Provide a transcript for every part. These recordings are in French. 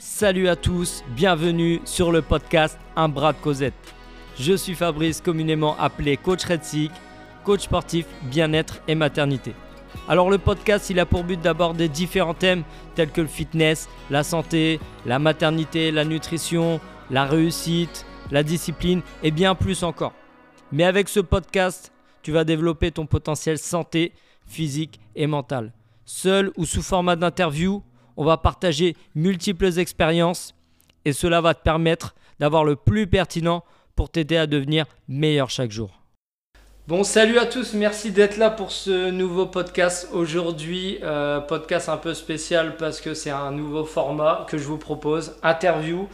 Salut à tous, bienvenue sur le podcast Un bras de Cosette. Je suis Fabrice, communément appelé coach Red coach sportif, bien-être et maternité. Alors le podcast, il a pour but d'aborder différents thèmes tels que le fitness, la santé, la maternité, la nutrition, la réussite, la discipline et bien plus encore. Mais avec ce podcast, tu vas développer ton potentiel santé, physique et mental. Seul ou sous format d'interview, on va partager multiples expériences et cela va te permettre d'avoir le plus pertinent pour t'aider à devenir meilleur chaque jour. Bon, salut à tous, merci d'être là pour ce nouveau podcast aujourd'hui. Euh, podcast un peu spécial parce que c'est un nouveau format que je vous propose, interview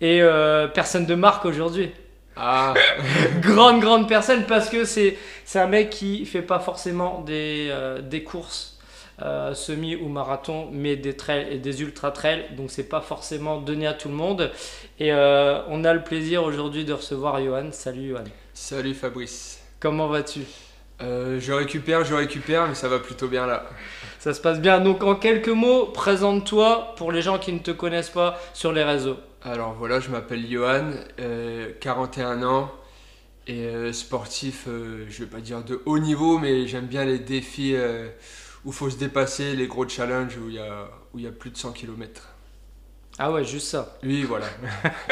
et euh, personne de marque aujourd'hui. Ah. grande, grande personne parce que c'est un mec qui fait pas forcément des, euh, des courses euh, semi ou marathon, mais des trails et des ultra trails. Donc c'est pas forcément donné à tout le monde. Et euh, on a le plaisir aujourd'hui de recevoir Johan. Salut Johan. Salut Fabrice. Comment vas-tu? Euh, Je récupère, je récupère, mais ça va plutôt bien là. Ça se passe bien. Donc en quelques mots, présente-toi pour les gens qui ne te connaissent pas sur les réseaux. Alors voilà, je m'appelle Johan, 41 ans et sportif, je vais pas dire de haut niveau, mais j'aime bien les défis où faut se dépasser les gros challenges où il y a, où il y a plus de 100 km. Ah ouais, juste ça. Oui, voilà.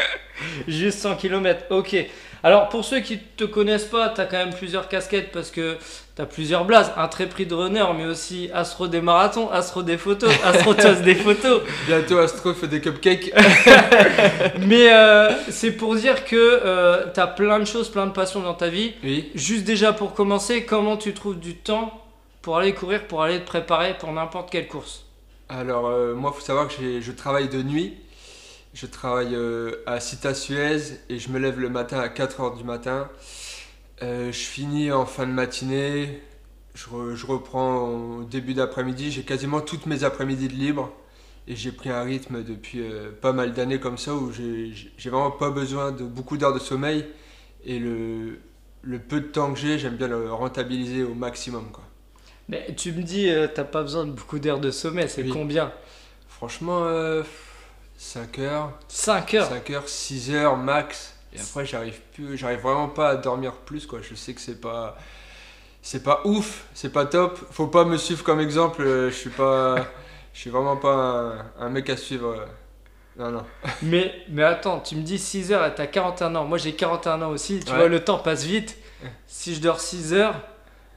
juste 100 km, ok. Alors pour ceux qui ne te connaissent pas, tu as quand même plusieurs casquettes parce que tu as plusieurs blases. Un très prix de runner, mais aussi Astro des marathons, Astro des photos, Astro des photos. Bientôt Astro fait des cupcakes. mais euh, c'est pour dire que euh, tu as plein de choses, plein de passions dans ta vie. Oui. Juste déjà pour commencer, comment tu trouves du temps pour aller courir, pour aller te préparer pour n'importe quelle course Alors, euh, moi, il faut savoir que je travaille de nuit. Je travaille euh, à Cita Suez et je me lève le matin à 4h du matin. Euh, je finis en fin de matinée. Je, reprends au début d'après-midi. J'ai quasiment toutes mes après-midi de libre. Et j'ai pris un rythme depuis pas mal d'années comme ça où j'ai vraiment pas besoin de beaucoup d'heures de sommeil. Et le, peu de temps que j'ai, j'aime bien le rentabiliser au maximum. Mais tu me dis, euh, t'as pas besoin de beaucoup d'heures de sommeil, c'est combien? Franchement, 5 euh, heures. 5 heures? 5 heures, 6 heures max. Et après, j'arrive plus, j'arrive vraiment pas à dormir plus, quoi. Je sais que c'est pas. C'est pas ouf, c'est pas top. Faut pas me suivre comme exemple, euh, je suis pas. Je suis vraiment pas un, mec à suivre. Non, non. mais, mais attends, tu me dis 6 heures et t'as 41 ans. Moi j'ai 41 ans aussi, tu vois, le temps passe vite. Si je dors 6 heures,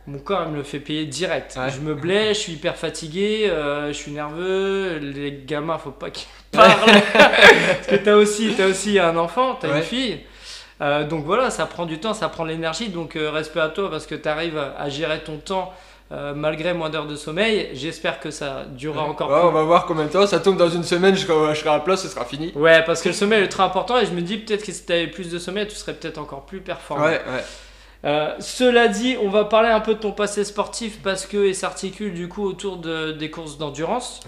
mon corps me le fait payer direct. Je me blesse, je suis hyper fatigué, euh, je suis nerveux, les gamins, faut pas qu'ils parlent. Parce que t'as aussi, as aussi un enfant, t'as une fille. Euh, donc voilà, ça prend du temps, ça prend de l'énergie. Donc euh, respect à toi parce que tu arrives à gérer ton temps malgré moins d'heures de sommeil. J'espère que ça durera encore plus. On va voir combien de temps. Ça tombe dans une semaine, je serai, à plat, ce sera fini. Ouais, parce que le sommeil est très important et je me dis peut-être que si tu avais plus de sommeil, tu serais peut-être encore plus performant. Ouais, ouais. Euh, cela dit, on va parler un peu de ton passé sportif parce que s'articule du coup autour de, des courses d'endurance,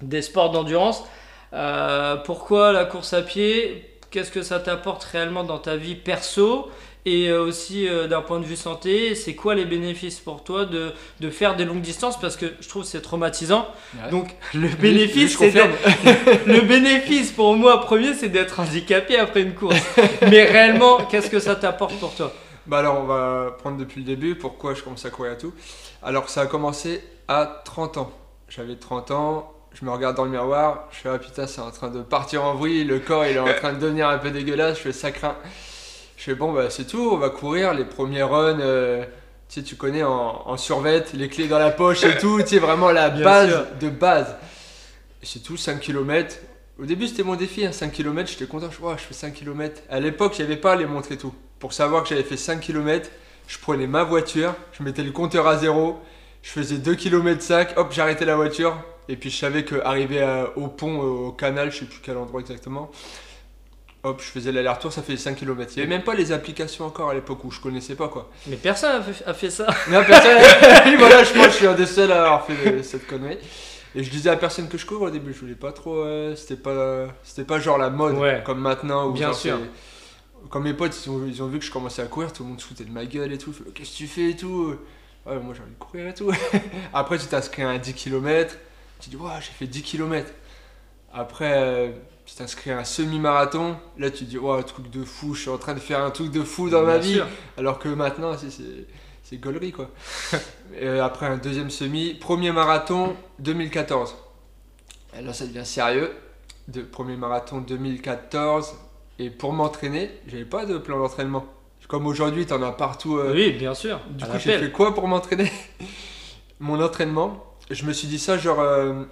des sports d'endurance. Euh, pourquoi la course à pied? Qu'est-ce que ça t'apporte réellement dans ta vie perso? Et euh, aussi d'un point de vue santé, c'est quoi les bénéfices pour toi de, de, faire des longues distances? Parce que je trouve c'est traumatisant. Donc le bénéfice, le bénéfice pour moi premier, c'est d'être handicapé après une course. Mais réellement, qu'est-ce que ça t'apporte pour toi? Bah alors on va prendre depuis le début, pourquoi je commence à courir à tout. Alors ça a commencé à 30 ans. J'avais 30 ans, je me regarde dans le miroir, je fais ah putain c'est en train de partir en vrille, le corps il est en train de devenir un peu dégueulasse, je fais ça craint. Je fais bon bah c'est tout, on va courir, les premiers runs, euh, tu sais tu connais en, en survette, les clés dans la poche et tout, tu sais vraiment la base de base. Et c'est tout, 5 km. Au début c'était mon défi, 5 hein, km, j'étais content, je, je fais 5 km. À l'époque j'avais pas les montrer tout pour savoir que j'avais fait 5 km, je prenais ma voiture, je mettais le compteur à zéro, je faisais 2 km 5, hop, j'arrêtais la voiture. Et puis je savais qu'arriver au pont, au canal, je sais plus quel endroit exactement, hop, je faisais l'aller-retour, ça fait 5 km. Il n'y avait même pas les applications encore à l'époque où je connaissais pas quoi. Mais personne a fait, ça. Non, personne. voilà, je pense que je suis un des seuls à avoir fait cette connerie. Et je disais à personne que je couvre au début, je voulais pas trop. Euh, c'était pas, c'était pas genre la mode comme maintenant. Où Bien sûr quand mes potes ils ont, vu que je commençais à courir, tout le monde se foutait de ma gueule et tout. Qu'est-ce que tu fais et tout? Ouais, moi j'ai envie de courir et tout. Après, tu t'inscris à 10 km. Tu dis, ouais, j'ai fait 10 km. Après, euh, tu t'inscris à un semi-marathon. Là, tu dis, oh, truc de fou, je suis en train de faire un truc de fou dans ma vie. sûr. Alors que maintenant, c'est- gaulerie, quoi. Euh, après un deuxième semi, premier marathon 2014. Et là, ça devient sérieux. De, premier marathon 2014. Et pour m'entraîner, j'avais pas de plan d'entraînement. Comme aujourd'hui, t'en as partout. euh, Oui, bien sûr. du coup, j'ai fait quoi pour m'entraîner? Mon entraînement, je me suis dit ça genre euh,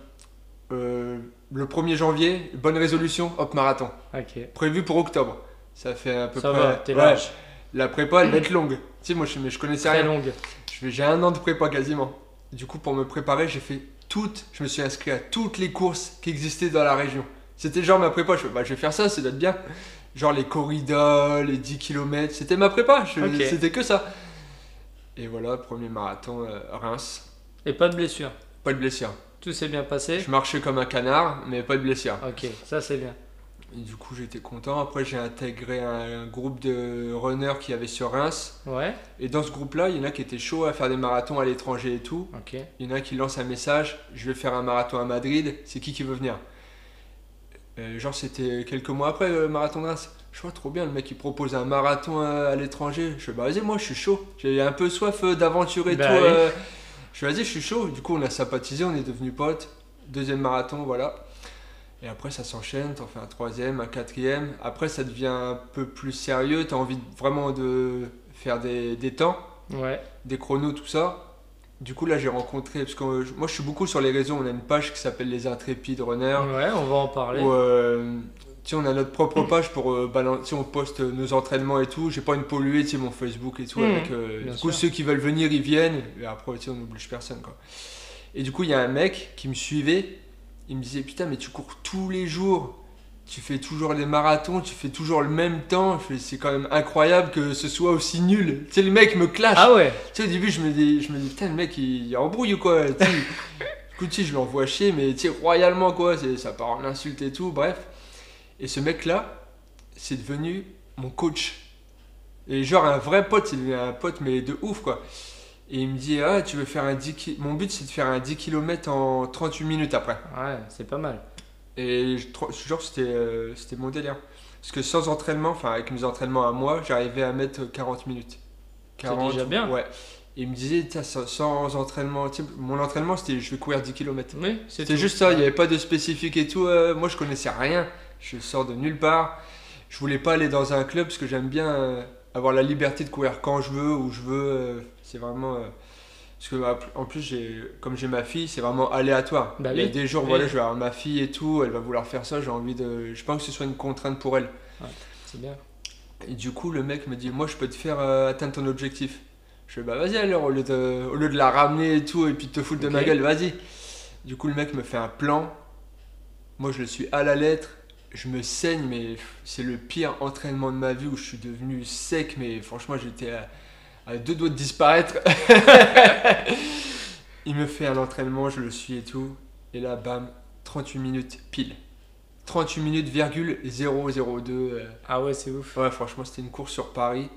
euh, le 1er janvier, bonne résolution, hop, marathon. Ok. Prévu pour octobre. Ça fait à peu Ça près. va, t'es ouais. La prépa, elle va être longue. Tu sais, moi, je, mais je connaissais Très rien. longue. J'ai un an de prépa quasiment. Du coup, pour me préparer, j'ai fait toutes. Je me suis inscrit à toutes les courses qui existaient dans la région. C'était genre ma prépa. Je fais, bah, je vais faire ça, ça doit être bien. Genre les corridas, les 10 km. C'était ma prépa. C'était que ça. Et voilà, premier marathon, euh, Reims. Et pas de blessure. Pas de blessure. Tout s'est bien passé. Je marchais comme un canard, mais pas de blessure. Ok, ça c'est bien. Et du coup, j'étais content. Après, j'ai intégré un, un groupe de runners qui avait sur Reims. Ouais, Et dans ce groupe-là, il y en a qui étaient chauds à faire des marathons à l'étranger et tout. ok. Il y en a qui lance un message Je vais faire un marathon à Madrid, c'est qui qui veut venir? Euh, Genre, c'était quelques mois après le marathon de Reims. Je vois trop bien, le mec il propose un marathon à, à l'étranger. Je fais Bah, vas-y, moi je suis chaud. J'ai un peu soif euh, d'aventure et Bah tout. oui. euh. Je fais Vas-y, je suis chaud. Du coup, on a sympathisé, on est devenus potes. Deuxième marathon, voilà. Et après, ça s'enchaîne, t'en fais un troisième, un quatrième. Après, ça devient un peu plus sérieux. T'as envie vraiment de faire des, des temps Ouais, des chronos, tout ça. Du coup, là, j'ai rencontré, parce que euh, moi, je suis beaucoup sur les réseaux, on a une page qui s'appelle Les Intrépides Runners, ouais, on va en parler. où, euh, tu sais, on a notre propre page pour euh, balan- tu sais, on poste euh, nos entraînements et tout. J'ai pas une polluée, tu sais, mon Facebook et tout. Mhm, avec, euh, du coup, sûr. ceux qui veulent venir, ils viennent. Et après, tu sais, on n'oblige personne, quoi. Et du coup, il y a un mec qui me suivait. Il me disait, putain, mais tu cours tous les jours. Tu fais toujours les marathons, tu fais toujours le même temps. C'est quand même incroyable que ce soit aussi nul. Tu sais, le mec me clash. Ah ouais, Tu sais, au début, je me dis, je me dis putain, le mec, il, il embrouille ou quoi tu sais. Tu je l'envoie chier, mais tu sais, royalement, quoi. Ça part en insulte et tout, bref. Et ce mec-là, c'est devenu mon coach. Et genre, un vrai pote, c'est devenu un pote, mais de ouf, quoi. Et il me dit, ah, tu veux faire un 10 ki- Mon but, c'est de faire un 10 km en 38 minutes après. ouais, c'est pas mal. Et je, je te jure c'était euh, c'était mon délire. Parce que sans entraînement, enfin avec mes entraînements à moi, j'arrivais à mettre 40 minutes. déjà bien. Ouais. Et il me disait, sans, sans entraînement, mon entraînement c'était je vais courir 10 km. Oui, C'était juste ça, il n'y avait pas de spécifique et tout. euh, moi je connaissais rien. Je sors de nulle part. Je voulais pas aller dans un club parce que j'aime bien euh, avoir la liberté de courir quand je veux, où je veux. c'est vraiment. Parce que en plus, j'ai, comme j'ai ma fille, c'est vraiment aléatoire. Bah il y a oui. des jours, Oui. voilà, je vais avoir ma fille et tout, elle va vouloir faire ça, j'ai envie de. Je pense que ce soit une contrainte pour elle. C'est bien. Et du coup, le mec me dit Moi, je peux te faire euh, atteindre ton objectif. Je fais Bah, vas-y alors, au lieu, de, au lieu de la ramener et tout, et puis de te foutre de ma gueule, vas-y. Du coup, le mec me fait un plan. Moi, je le suis à la lettre. Je me saigne, mais c'est le pire entraînement de ma vie où je suis devenu sec, mais franchement, j'étais à, à deux doigts de disparaître. Il me fait un entraînement, je le suis et tout. Et là, bam, 38 minutes pile. 38 minutes, virgule 002. euh, Ah ouais, c'est ouf. Ouais, franchement, c'était une course sur Paris.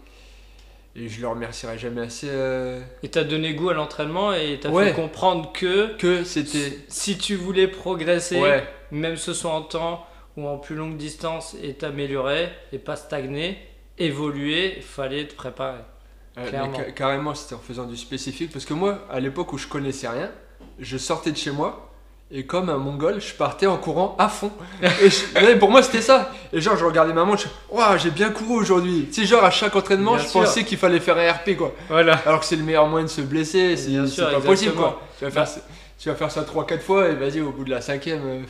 Et je le remercierai jamais assez. euh, Et t'as donné goût à l'entraînement et t'as Ouais. fait comprendre que que c'était. si tu voulais progresser, Ouais, même ce soit en temps ou en plus longue distance, et t'améliorer et pas stagner, évoluer, il fallait te préparer. Mais carrément, c'était en faisant du spécifique. Parce que moi, à l'époque où je connaissais rien, je sortais de chez moi. Et comme un mongol, je partais en courant à fond. Et je- pour moi, c'était ça. Et genre, je regardais ma montre, je Waouh, j'ai bien couru aujourd'hui. Tu sais, genre, à chaque entraînement, Bien je sûr. pensais qu'il fallait faire un RP, quoi. Voilà. Alors que c'est le meilleur moyen de se blesser. C'est pas possible, quoi. Tu vas faire, ça- tu vas faire ça 3-4 fois, et vas-y, au bout de la cinquième. euh,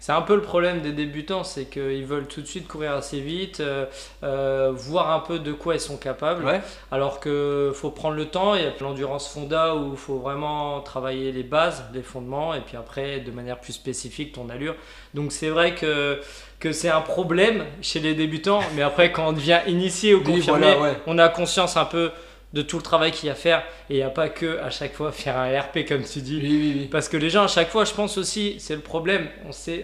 C'est un peu le problème des débutants, c'est qu'ils veulent tout de suite courir assez vite, euh, euh, voir un peu de quoi ils sont capables. Ouais. Alors que faut prendre le temps, il y a l'endurance fonda où il faut vraiment travailler les bases, les fondements, et puis après de manière plus spécifique ton allure. Donc c'est vrai que, que c'est un problème chez les débutants, mais après quand on devient initié ou Oui, confirmé, voilà, ouais. on a conscience un peu de tout le travail qu'il y a à faire, et il n'y a pas que à chaque fois faire un RP comme tu dis. Oui, oui, oui. Parce que les gens, à chaque fois, je pense aussi, c'est le problème,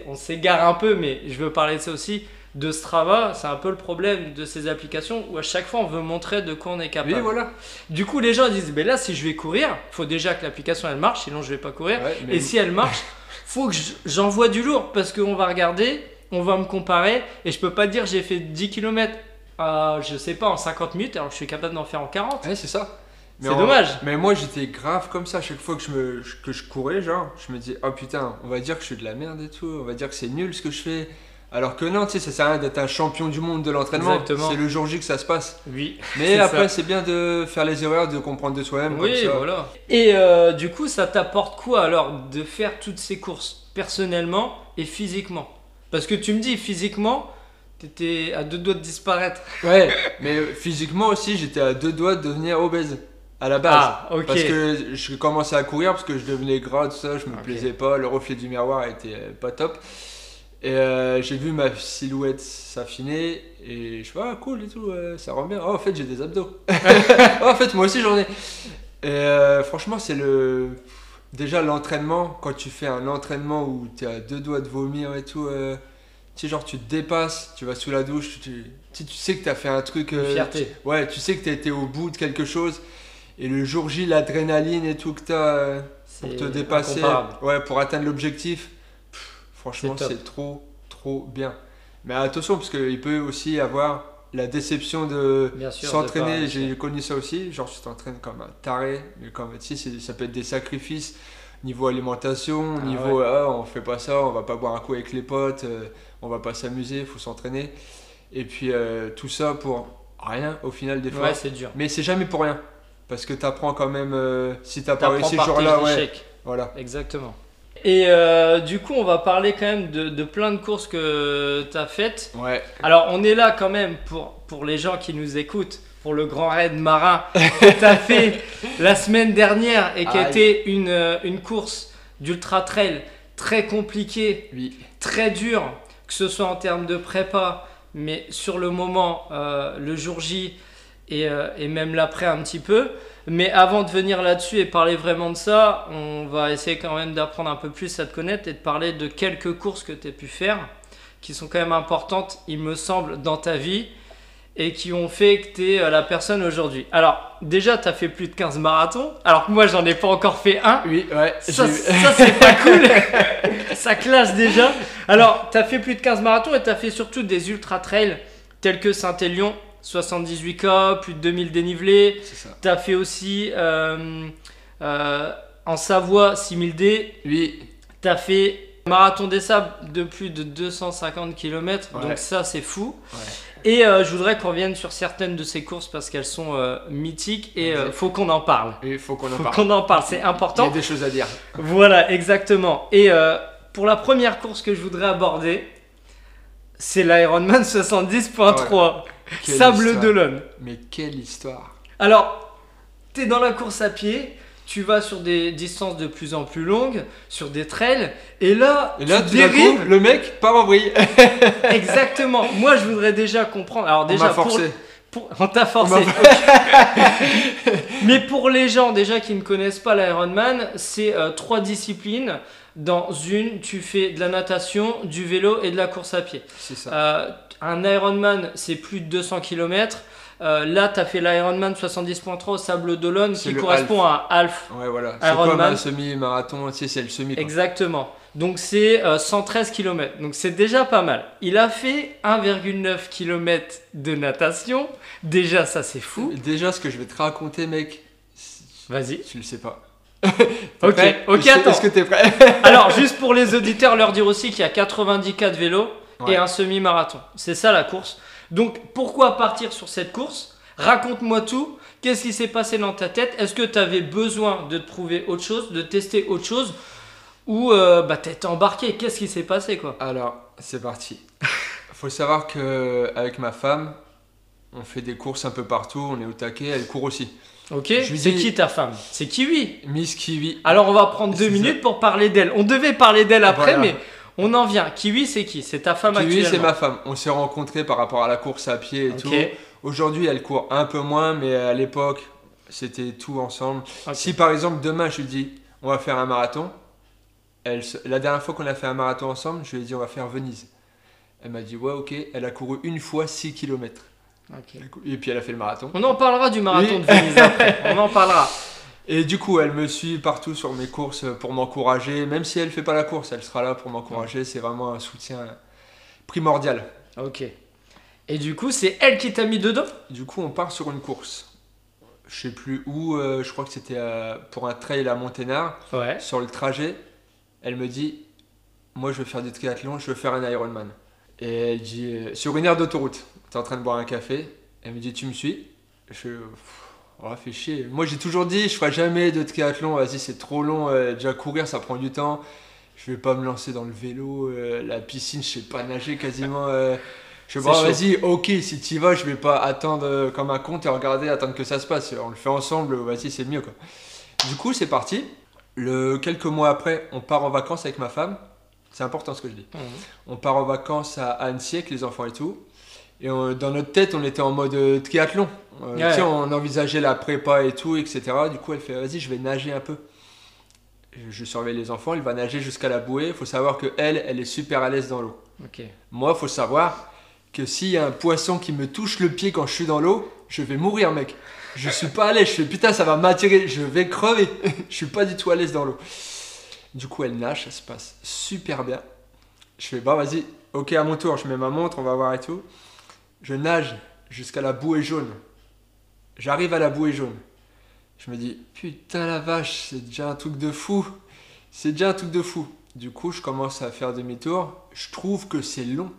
on s'égare un peu, mais je veux parler de ça aussi, de Strava, c'est un peu le problème de ces applications où à chaque fois on veut montrer de quoi on est capable. Oui, voilà. Du coup, les gens disent, mais là, si je vais courir, il faut déjà que l'application elle marche, sinon je vais pas courir. Ouais, mais- Et si elle marche, faut que je- j'envoie du lourd parce qu'on va regarder, on va me comparer et je peux pas dire j'ai fait 10 km, je sais pas, en 50 minutes alors que je suis capable d'en faire en 40. Ouais, c'est ça. Mais C'est en- dommage. Mais moi, j'étais grave comme ça. Chaque fois que je, me, que je courais, genre, je me disais, oh putain, on va dire que je suis de la merde et tout. On va dire que c'est nul ce que je fais. Alors que non, tu sais, ça sert à rien d'être un champion du monde de l'entraînement. Exactement. C'est le jour J que ça se passe. Oui. Mais C'est après, ça. c'est bien de faire les erreurs, de comprendre de soi-même. Oui, comme ça. voilà. Et euh, du coup, ça t'apporte quoi alors de faire toutes ces courses personnellement et physiquement? Parce que tu me dis physiquement, t'étais à deux doigts de disparaître. Ouais, mais physiquement aussi, j'étais à deux doigts de devenir obèse. À la base. Ah, ok. Parce que je commençais à courir parce que je devenais gras, tout ça, je me plaisais pas, le reflet du miroir était pas top. Et euh, j'ai vu ma silhouette s'affiner et je fais ah cool et tout, euh, ça rend bien. Oh en fait j'ai des abdos. oh en fait moi aussi j'en ai. Et euh, franchement c'est le... Déjà l'entraînement, quand tu fais un entraînement où tu à deux doigts de vomir et tout, sais genre tu te dépasses, tu vas sous la douche, tu, tu, tu sais- tu que tu as fait un truc... Euh, fierté. Ouais, tu sais que tu as été au bout de quelque chose. Et le jour J, l'adrénaline et tout que tu as pour C'est te dépasser, ouais, pour atteindre l'objectif, franchement, C'est trop, trop bien. Mais attention, parce qu'il peut aussi avoir la déception de s'entraîner. J'ai connu ça aussi. Genre, tu t'entraînes comme un taré, mais comme tu sais, ça peut être des sacrifices. Niveau alimentation, Ah niveau ah, on fait pas ça, on va pas boire un coup avec les potes, euh, on va pas s'amuser, il faut s'entraîner. Et puis euh, tout ça pour rien au final des fois. Ouais, c'est dur. Mais c'est jamais pour rien. Parce que tu apprends quand même, euh, si t'as pas réussi ce jour-là, ouais. Voilà. Exactement. Et euh, du coup, on va parler quand même de, de plein de courses que tu as faites. Ouais. Alors, on est là quand même pour, pour les gens qui nous écoutent, pour le grand raid marin que tu as fait la semaine dernière et qui a été une, euh, une course d'ultra trail très compliquée, Oui. très dure, que ce soit en termes de prépa, mais sur le moment, euh, le jour J et, euh, et même l'après un petit peu. Mais avant de venir là-dessus et parler vraiment de ça, on va essayer quand même d'apprendre un peu plus à te connaître et de parler de quelques courses que tu as pu faire, qui sont quand même importantes, il me semble, dans ta vie et qui ont fait que tu es la personne aujourd'hui. Alors, déjà, tu as fait plus de 15 marathons, alors que moi, j'en ai pas encore fait un. Oui, ouais. Ça, c'est pas cool. ça classe déjà. Alors, tu as fait plus de 15 marathons et tu as fait surtout des ultra trails tels que Saint-Élion, 78K, plus de 2000 dénivelés. C'est ça. Tu as fait aussi euh, euh, en Savoie 6000D. Oui. Tu as fait marathon des sables de plus de 250 km. Ouais. Donc, ça, c'est fou. Ouais. Et euh, je voudrais qu'on revienne sur certaines de ces courses parce qu'elles sont euh, mythiques et euh, Vas-y. faut qu'on en parle. Il faut qu'on en parle. qu'on en parle, c'est Il y a important. des choses à dire. Voilà, exactement. Et euh, pour la première course que je voudrais aborder, c'est l'Ironman 70.3, Quelle Sable d'Olonne. Mais quelle histoire. Alors, tu es dans la course à pied, tu vas sur des distances de plus en plus longues, sur des trails, et là, Et là, tu dérives. coup, le mec part en vrille. Exactement. Moi, je voudrais déjà comprendre. Alors, On déjà, m'a pour, forcé. pour- on t'a forcé. On Mais pour les gens déjà qui ne connaissent pas l'Ironman, c'est euh, trois disciplines. Dans une, tu fais de la natation, du vélo et de la course à pied. C'est ça. Euh, un Ironman, c'est plus de 200 km. Là, tu as fait l'Ironman 70.3 au Sable d'Olonne qui correspond à Half. Ouais, voilà. C'est Ironman. comme un semi-marathon, tu sais, c'est le semi. quoi. Exactement. Donc c'est euh, 113 km. Donc c'est déjà pas mal. Il a fait 1,9 km de natation. Déjà, ça c'est fou. Déjà, ce que je vais te raconter, mec, Vas-y. tu le sais pas. Ok, ok, attends. Est-ce que t'es prêt Alors, juste pour les auditeurs, leur dire aussi qu'il y a 90 cas de vélo et un semi-marathon. C'est ça la course. Donc, pourquoi partir sur cette course? Raconte-moi tout. Qu'est-ce qui s'est passé dans ta tête? Est-ce que tu avais besoin de te prouver autre chose, de tester autre chose? Ou euh, bah, t'es embarqué Qu'est-ce qui s'est passé quoi? Alors, c'est parti. Faut savoir que avec ma femme, on fait des courses un peu partout, on est au taquet, elle court aussi. Ok C'est dis- qui ta femme? C'est Kiwi. Miss Kiwi. Alors, on va prendre deux ça. minutes pour parler d'elle. On devait parler d'elle après, Voilà. mais on en vient. Kiwi, c'est qui? C'est ta femme Kiwi, c'est ma femme. On s'est rencontrés par rapport à la course à pied et tout. Aujourd'hui, elle court un peu moins, mais à l'époque, c'était tout ensemble. Si par exemple demain je lui dis on va faire un marathon, elle, la dernière fois qu'on a fait un marathon ensemble, je lui ai dit on va faire Venise. Elle m'a dit ouais ok, elle a couru une fois 6 km. Et puis elle a fait le marathon. On en parlera du marathon Oui. de Venise après. On en parlera. Et du coup, elle me suit partout sur mes courses pour m'encourager. Même si elle fait pas la course, elle sera là pour m'encourager. C'est vraiment un soutien primordial. Ok. Et du coup, c'est elle qui t'a mis dedans? Du coup, on part sur une course. Je sais plus où, euh, je crois que c'était euh, pour un trail à Monténard. Ouais. Sur le trajet, elle me dit Moi, je veux faire du triathlon, je veux faire un Ironman. Et elle dit euh, Sur une aire d'autoroute, t'es en train de boire un café. Elle me dit Tu me suis? Je Pff, Oh, fait chier. Moi, j'ai toujours dit Je ferai jamais de triathlon, vas-y, c'est trop long. euh, déjà, courir, ça prend du temps. Je vais pas me lancer dans le vélo, euh, la piscine, je sais pas nager quasiment. euh. je bon, chaud. vas-y, ok, si tu y vas, je vais pas attendre comme un con et regarder, attendre que ça se passe. On le fait ensemble, vas-y, c'est mieux quoi. Du coup, c'est parti. Le, quelques mois après, on part en vacances avec ma femme. C'est important ce que je dis. On part en vacances à Annecy avec les enfants et tout. Et on- dans notre tête, on était en mode euh, triathlon. Euh, Ouais. on envisageait la prépa et tout, etc. Du coup, elle fait Vas-y, je vais nager un peu. Je- surveille les enfants, elle va nager jusqu'à la bouée. Il faut savoir que elle, elle est super à l'aise dans l'eau. Moi, il faut savoir que s'il y a un poisson qui me touche le pied quand je suis dans l'eau, je vais mourir, mec. Je suis pas à l'aise. Je fais putain, ça va m'attirer. Je vais crever. je suis pas du tout à l'aise dans l'eau. Du coup, elle nage, ça se passe super bien. Je fais bah vas-y, ok à mon tour, je mets ma montre, on va voir et tout. Je nage jusqu'à la bouée jaune. J'arrive à la bouée jaune. Je me dis putain la vache, c'est déjà un truc de fou. C'est déjà un truc de fou. Du coup, je commence à faire demi-tour. Je trouve que c'est long.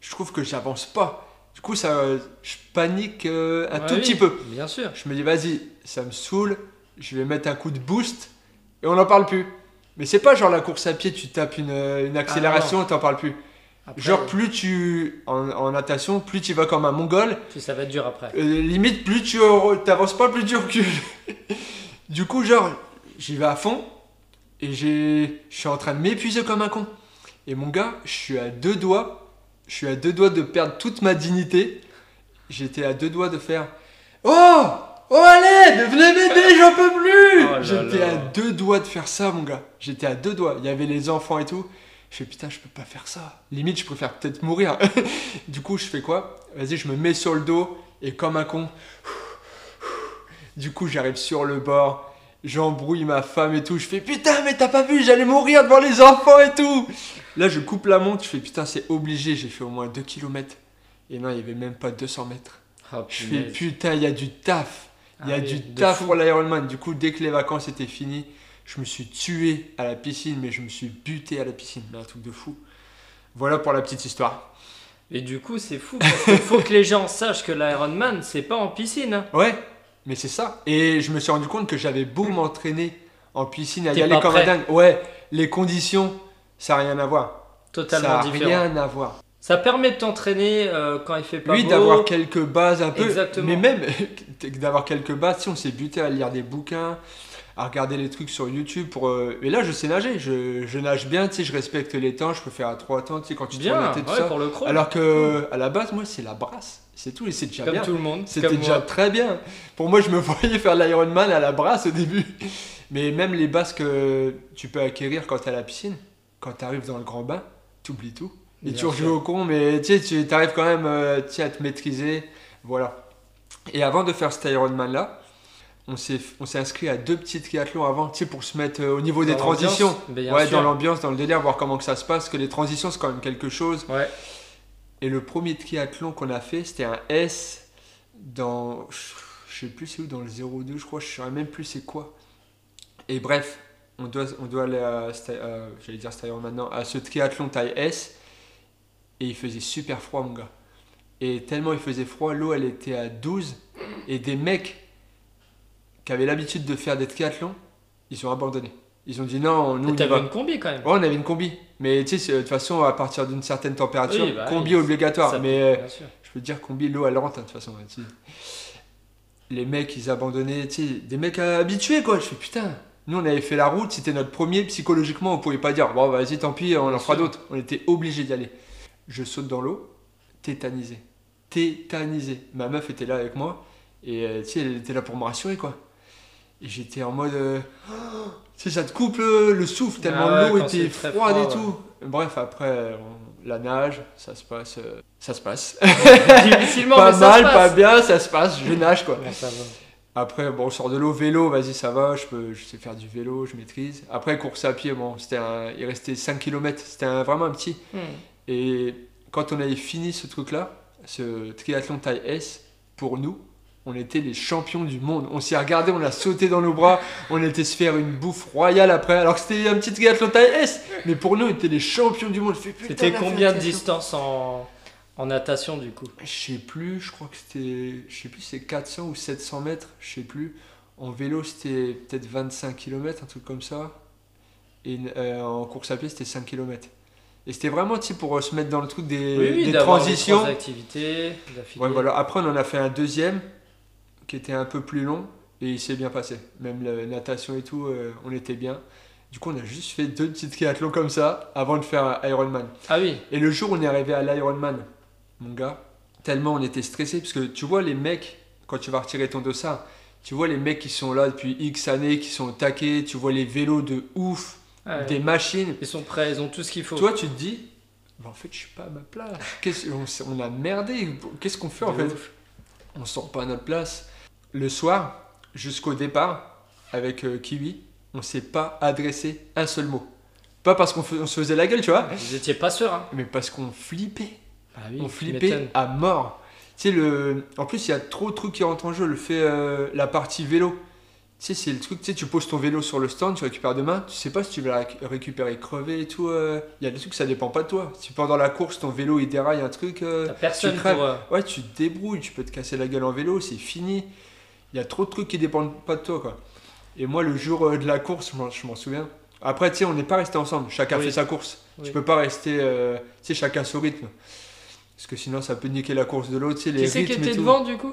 Je trouve que j'avance pas. Du coup, ça, je panique euh, un Ouais, tout oui, petit peu. Bien sûr. Je me dis, vas-y, ça me saoule, je vais mettre un coup de boost et on n'en parle plus. Mais c'est pas genre la course à pied, tu tapes une, euh, une accélération, t'en parles plus. Après, Genre, plus tu. En, en natation, plus tu vas comme un mongol. tu- ça va être dur après. euh, limite, plus tu t'avances pas, plus tu recules. du coup, genre, j'y vais à fond et je suis en train de m'épuiser comme un con. Et mon gars, je suis à deux doigts. Je suis à deux doigts de perdre toute ma dignité. J'étais à deux doigts de faire Oh Oh allez Venez m'aider, j'en peux plus Oh J'étais à deux doigts de faire ça, mon gars. J'étais à deux doigts. Il y avait les enfants et tout. Je fais putain, je peux pas faire ça. Limite, je préfère peut-être mourir. du coup, je fais quoi? Vas-y, je me mets sur le dos et comme un con. Du coup, j'arrive sur le bord. J'embrouille ma femme et tout. Je fais putain, mais t'as pas vu, j'allais mourir devant les enfants et tout. Là, je coupe la montre. Je fais putain, c'est obligé. J'ai fait au moins 2 km. Et non, il y avait même pas 200 mètres. Oh, Je fais putain, il y a du taf. Il y a Ah du taf fou. pour l'Ironman. Du coup, dès que les vacances étaient finies, je me suis tué à la piscine, mais je me suis buté à la piscine. Mais un truc de fou. Voilà pour la petite histoire. Et du coup, c'est fou parce qu'il faut que les gens sachent que l'Ironman, c'est pas en piscine. hein. Ouais, mais c'est ça. Et je me suis rendu compte que j'avais beau m'entraîner en piscine, à y aller comme un dingue. Ouais, les conditions, ça n'a rien à voir. Totalement ça différent. rien à voir. Ça permet de t'entraîner euh, quand il fait pas Oui, beau. d'avoir quelques bases un peu. Exactement. Mais même d'avoir quelques bases, si on s'est buté à lire des bouquins, à regarder les trucs sur YouTube. Pour, euh, Et là, je sais nager. Je, je nage bien, tu sais, je respecte les temps. Je peux faire à trois temps, tu sais, quand tu te Bien, la tête, tout ouais, ça. pour le crawl. Alors que à la base, moi, c'est la brasse. C'est tout et c'est déjà comme bien. tout le monde. C'était déjà moi. très bien. Pour moi, je me voyais faire l'Ironman à la brasse au début. Mais même les bases que tu peux acquérir quand tu à la piscine, quand tu arrives dans le grand bain, tu oublies tout. Et Bien tu rejoues au con, mais tu sais, tu arrives quand même euh, à te maîtriser. Voilà. Et avant de faire cet Ironman là, on s'est inscrit à deux petits triathlons avant, tu sais, pour se mettre euh, au niveau des Dans transitions. ouais, sûr. dans l'ambiance, dans le délire, voir comment que ça se passe, que les transitions c'est quand même quelque chose. Ouais. Et le premier triathlon qu'on a fait, c'était un S dans. Je sais plus c'est où, dans le 02, je crois, je saurais même plus c'est quoi. Et bref, on doit, on doit aller à. Euh, J'allais dire maintenant, à ce triathlon taille S. Et il faisait super froid, mon gars. Et tellement il faisait froid, l'eau elle était à 12. Et des mecs qui avaient l'habitude de faire des triathlons, ils ont abandonné. Ils ont dit non, nous T'avais va. une combi quand même. Ouais, on avait une combi. Mais tu sais, de toute façon, à partir d'une certaine température, Oui, bah combi obligatoire. Mais euh, je peux te dire, combi, l'eau, elle rentre, hein, de toute façon. Les mecs, ils abandonnaient, tu sais, des mecs habitués, quoi. Je fais putain. Nous, on avait fait la route, c'était notre premier. Psychologiquement, on pouvait pas dire, bon, vas-y, tant pis, on en fera d'autres. On était obligés d'y aller. Je saute dans l'eau, tétanisé. Tétanisé. Ma meuf était là avec moi, et euh, tu sais, elle était là pour me rassurer, quoi. Et j'étais en mode. euh, tu sais, ça te coupe le, le souffle tellement Ah ouais, l'eau était froide froid, et tout. Bref, après, on- la nage, ça se passe. euh, ça se passe. Difficilement, pas mais ça mal, se pas bien, ça se passe, je nage quoi. Bon, ça va. Après, bon, on sort de l'eau, vélo, vas-y, ça va, je, peux, je sais faire du vélo, je maîtrise. Après, course à pied, bon, c'était un- il restait 5 km, c'était un- vraiment un petit. Hmm. Et quand on avait fini ce truc-là, ce triathlon taille S, pour nous, on était les champions du monde. On s'y a regardé, on a sauté dans nos bras, on était se faire une bouffe royale après, alors que c'était un petit triathlon taille S. Mais pour nous, on était les champions du monde. C'était combien de distance en, en natation du coup? Je sais plus, je crois que c'était, je sais plus, c'est 400 ou 700 mètres, je sais plus. En vélo, c'était peut-être 25 km, un truc comme ça. Et euh, en course à pied, c'était 5 km. Et c'était vraiment, tu sais, pour euh, se mettre dans le truc des, des d'avoir les transitions. trois activités. Ouais, voilà. Après, on en a fait un deuxième qui était un peu plus long et il s'est bien passé. Même la natation et tout, euh, on était bien. Du coup, on a juste fait deux petites triathlons comme ça avant de faire Ironman. Ah oui, Et le jour où on est arrivé à l'Ironman, mon gars, tellement on était stressé parce que tu vois les mecs, quand tu vas retirer ton dossard, tu vois les mecs qui sont là depuis X années, qui sont au taquet, tu vois les vélos de ouf, Ah ouais. des machines. ils sont prêts, ils ont tout ce qu'il faut. Toi, tu te dis, bah, en fait, je suis pas à ma place. On, on a merdé. Qu'est-ce qu'on fait en fait. On sort pas à notre place. Le soir, jusqu'au départ, avec euh, Kiwi, on s'est pas adressé un seul mot. Pas parce qu'on se faisait la gueule, tu vois, Vous étiez pas sûr, hein mais parce qu'on flippait. Ah oui, on flippait à mort. Tu sais, le... en plus, il y a trop de trucs qui rentrent en jeu. Le fait, euh, la partie vélo. Tu sais, c'est le truc, tu sais, tu poses ton vélo sur le stand, tu récupères demain, tu sais pas si tu vas la récupérer crevé et tout. euh. Il y a des trucs, ça dépend pas de toi. Si pendant la course, ton vélo il déraille un truc, euh, personne tu pour. ouais, tu te débrouilles, tu peux te casser la gueule en vélo, c'est fini. Il y a trop de trucs qui dépendent pas de toi, quoi. Et moi, le jour euh, de la course, je m'en- je m'en souviens. Après, tu sais, on n'est pas resté ensemble, chacun Oui. fait sa course. Oui. Tu peux pas rester, euh, tu sais, chacun son rythme. Parce que sinon, ça peut niquer la course de l'autre, tu sais, les Qui c'est qui était devant du coup?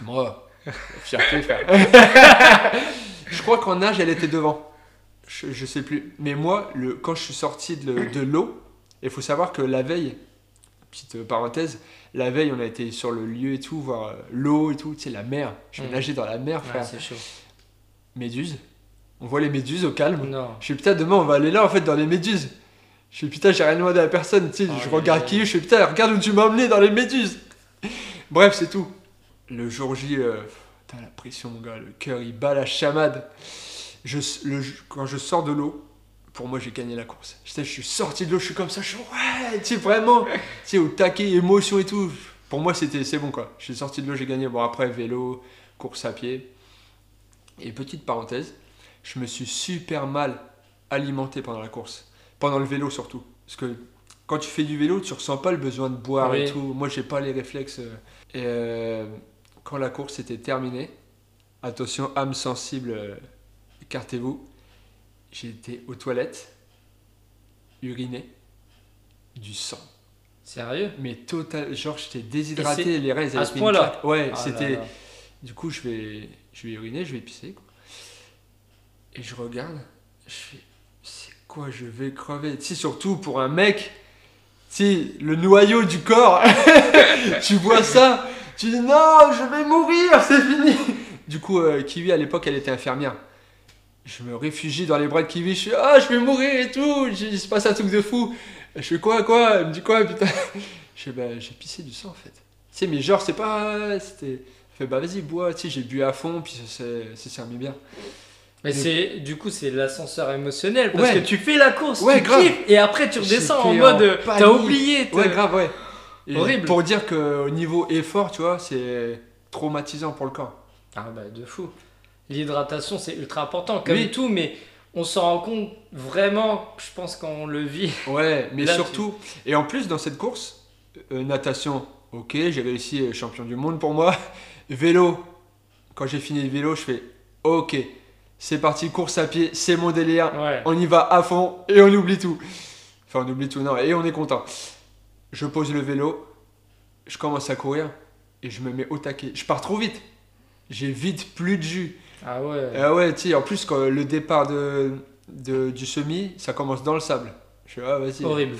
Moi. Fierté, frère. je crois qu'en nage, elle était devant. Je, je sais plus. Mais moi, le, quand je suis sorti de, de l'eau, il faut savoir que la veille, petite parenthèse, la veille, on a été sur le lieu et tout, voir euh, l'eau et tout, tu sais, la mer. Je vais Mm. nager dans la mer, Ouais, frère. c'est chaud. méduses. On voit les méduses au calme. Non. Je fais putain, demain, on va aller là, en fait, dans les méduses. Je fais putain, j'ai rien demandé à personne. Tu sais, Oh, je regarde qui, je fais putain, regarde où tu m'as emmené dans les méduses. Bref, c'est tout. Le jour J, euh, putain, la pression, mon gars, le cœur il bat la chamade. Je, le, quand je sors de l'eau, pour moi, j'ai gagné la course. Je sais, je suis sorti de l'eau, je suis comme ça, je suis ouais, tu sais, vraiment, tu sais, au taquet, émotion et tout. Pour moi, c'était, c'est bon quoi. Je suis sorti de l'eau, j'ai gagné. Bon, après, vélo, course à pied. Et petite parenthèse, je me suis super mal alimenté pendant la course. Pendant le vélo surtout. Parce que quand tu fais du vélo, tu ressens pas le besoin de boire et tout. Moi, j'ai pas les réflexes. euh. Et euh, quand la course était terminée, attention, âme sensible, euh, écartez-vous. J'étais aux toilettes, uriné, du sang. Sérieux? Mais total, genre j'étais déshydraté, les reins ils à avaient ce point-là? Ouais, Ah c'était. Du coup, je vais, je vais uriner, je vais pisser. quoi. Et je regarde, je fais, c'est quoi, je vais crever. Tu sais, surtout pour un mec, tu sais, le noyau du corps, tu vois ça, tu dis non, je vais mourir, c'est fini. Du coup, euh, Kiwi à l'époque, elle était infirmière. Je me réfugie dans les bras de Kiwi, je fais ah, je vais mourir et tout, il se passe un truc de fou. Je fais quoi, quoi Elle me dit quoi, putain Je fais bah, j'ai pissé du sang en fait. Tu sais, mais genre, c'est pas. C'était. Je fais bah vas-y, bois, tu sais, j'ai bu à fond, puis ça s'est remis bien. Mais c'est du coup c'est l'ascenseur émotionnel parce Ouais. que tu fais la course, Ouais, tu grave. kiffes et après tu redescends en mode euh, t'as oublié. Ouais, grave, ouais. Et Horrible. Pour dire qu'au niveau effort, tu vois, c'est traumatisant pour le corps. Ah bah de fou. L'hydratation c'est ultra important comme Oui. tout mais on s'en rend compte vraiment je pense quand on le vit. Ouais, mais surtout. Et en plus, dans cette course, euh, natation, ok, j'ai réussi, euh, champion du monde pour moi. Vélo, quand j'ai fini le vélo, je fais ok, c'est parti, course à pied, c'est mon délire. Ouais. on y va à fond et on oublie tout. Enfin, on oublie tout, non, et on est content. Je pose le vélo, je commence à courir et je me mets au taquet. Je pars trop vite. J'ai vite plus de jus. Ah ouais. Ah ouais, tu sais, en plus, quand le départ de, de- du semi, ça commence dans le sable. Je fais, ah vas-y. Horrible.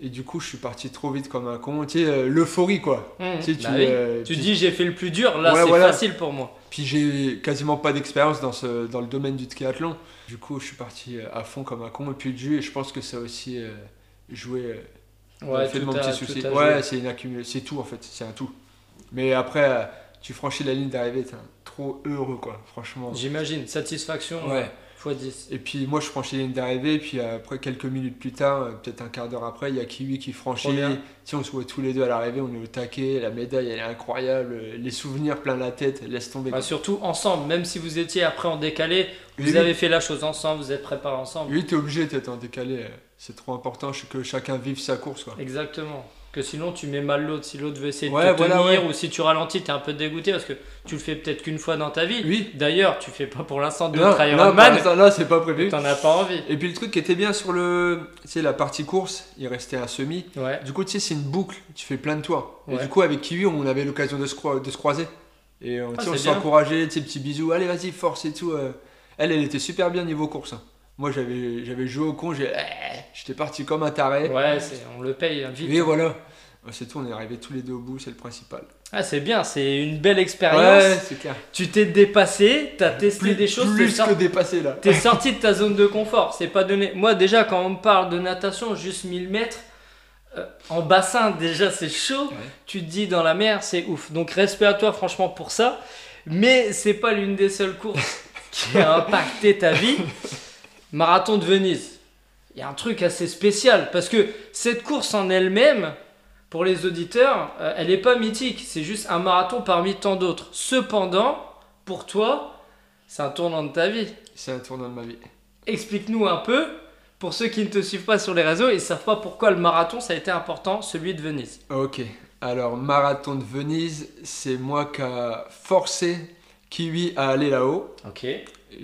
Et du coup, je suis parti trop vite comme un con. Tu sais, euh, l'euphorie, quoi. Mmh. Tu sais, tu, Bah oui. euh, Tu puis- dis j'ai fait le plus dur, là Ouais, c'est voilà. facile pour moi. Puis j'ai quasiment pas d'expérience dans, ce, dans le domaine du triathlon. Du coup, je suis parti euh, à fond comme un con et puis jus. Et je pense que ça a aussi euh, joué euh, le fait de mon a- petit souci. Ouais, c'est une. C'est tout en fait, c'est un tout. Mais après, tu franchis la ligne d'arrivée, t'es trop heureux, quoi, franchement. J'imagine, satisfaction Ouais. x 10. Et puis moi je franchis la ligne d'arrivée, puis après quelques minutes plus tard, euh, peut-être un quart d'heure après, il y a Kiwi qui franchit. Si on se voit tous les deux à l'arrivée, on est au taquet, la médaille elle est incroyable, les souvenirs plein la tête, laisse tomber. Bah, surtout ensemble, même si vous étiez après en décalé, vous avez fait la chose ensemble, vous êtes préparés ensemble. Oui, t'es obligé d'être en décalé, euh, c'est trop important que chacun vive sa course quoi. Exactement. Que sinon tu mets mal l'autre, si l'autre veut essayer de Ouais, te voilà, tenir ouais. ou si tu ralentis, t'es un peu dégoûté parce que tu le fais peut-être qu'une fois dans ta vie. Oui, D'ailleurs, tu fais pas pour l'instant d'autres Ironman, l'instant, là c'est pas prévu. t'en as pas envie. Et puis le truc qui était bien sur le, tu sais, la partie course, il restait un semi. Ouais, Du coup, tu sais, c'est une boucle, tu fais plein de tours. Et du coup, avec Kiwi, on avait l'occasion de de se croiser. Et euh, tu Ah, on s'est encouragé, tu petits bisous, allez, vas-y, force et tout. euh. Elle, elle était super bien niveau course. Moi, j'avais j'avais joué au con, j'ai- eh, j'étais parti comme un taré. ouais, c'est- on le paye hein, vite. Et voilà. C'est tout, on est arrivé tous les deux au bout, c'est le principal. Ah, c'est bien, c'est une belle expérience. Ouais, c'est clair. Tu t'es dépassé, t'as testé Plus, des choses, t'es plus sorti- que dépassé là. T'es sorti de ta zone de confort, c'est pas donné. Moi déjà quand on me parle de natation, juste 1000 mètres, euh, en bassin déjà c'est chaud, Ouais. tu te dis dans la mer c'est ouf. Donc respect à toi franchement pour ça, mais c'est pas l'une des seules courses qui a impacté ta vie. Marathon de Venise, il y a un truc assez spécial parce que cette course en elle-même, pour les auditeurs, euh, elle n'est pas mythique, c'est juste un marathon parmi tant d'autres. Cependant, pour toi, c'est un tournant de ta vie. C'est un tournant de ma vie. Explique-nous un peu, pour ceux qui ne te suivent pas sur les réseaux et ne savent pas pourquoi le marathon ça a été important, celui de Venise. Ok, alors marathon de Venise, c'est moi qui a forcé Kiwi à aller là-haut. Ok.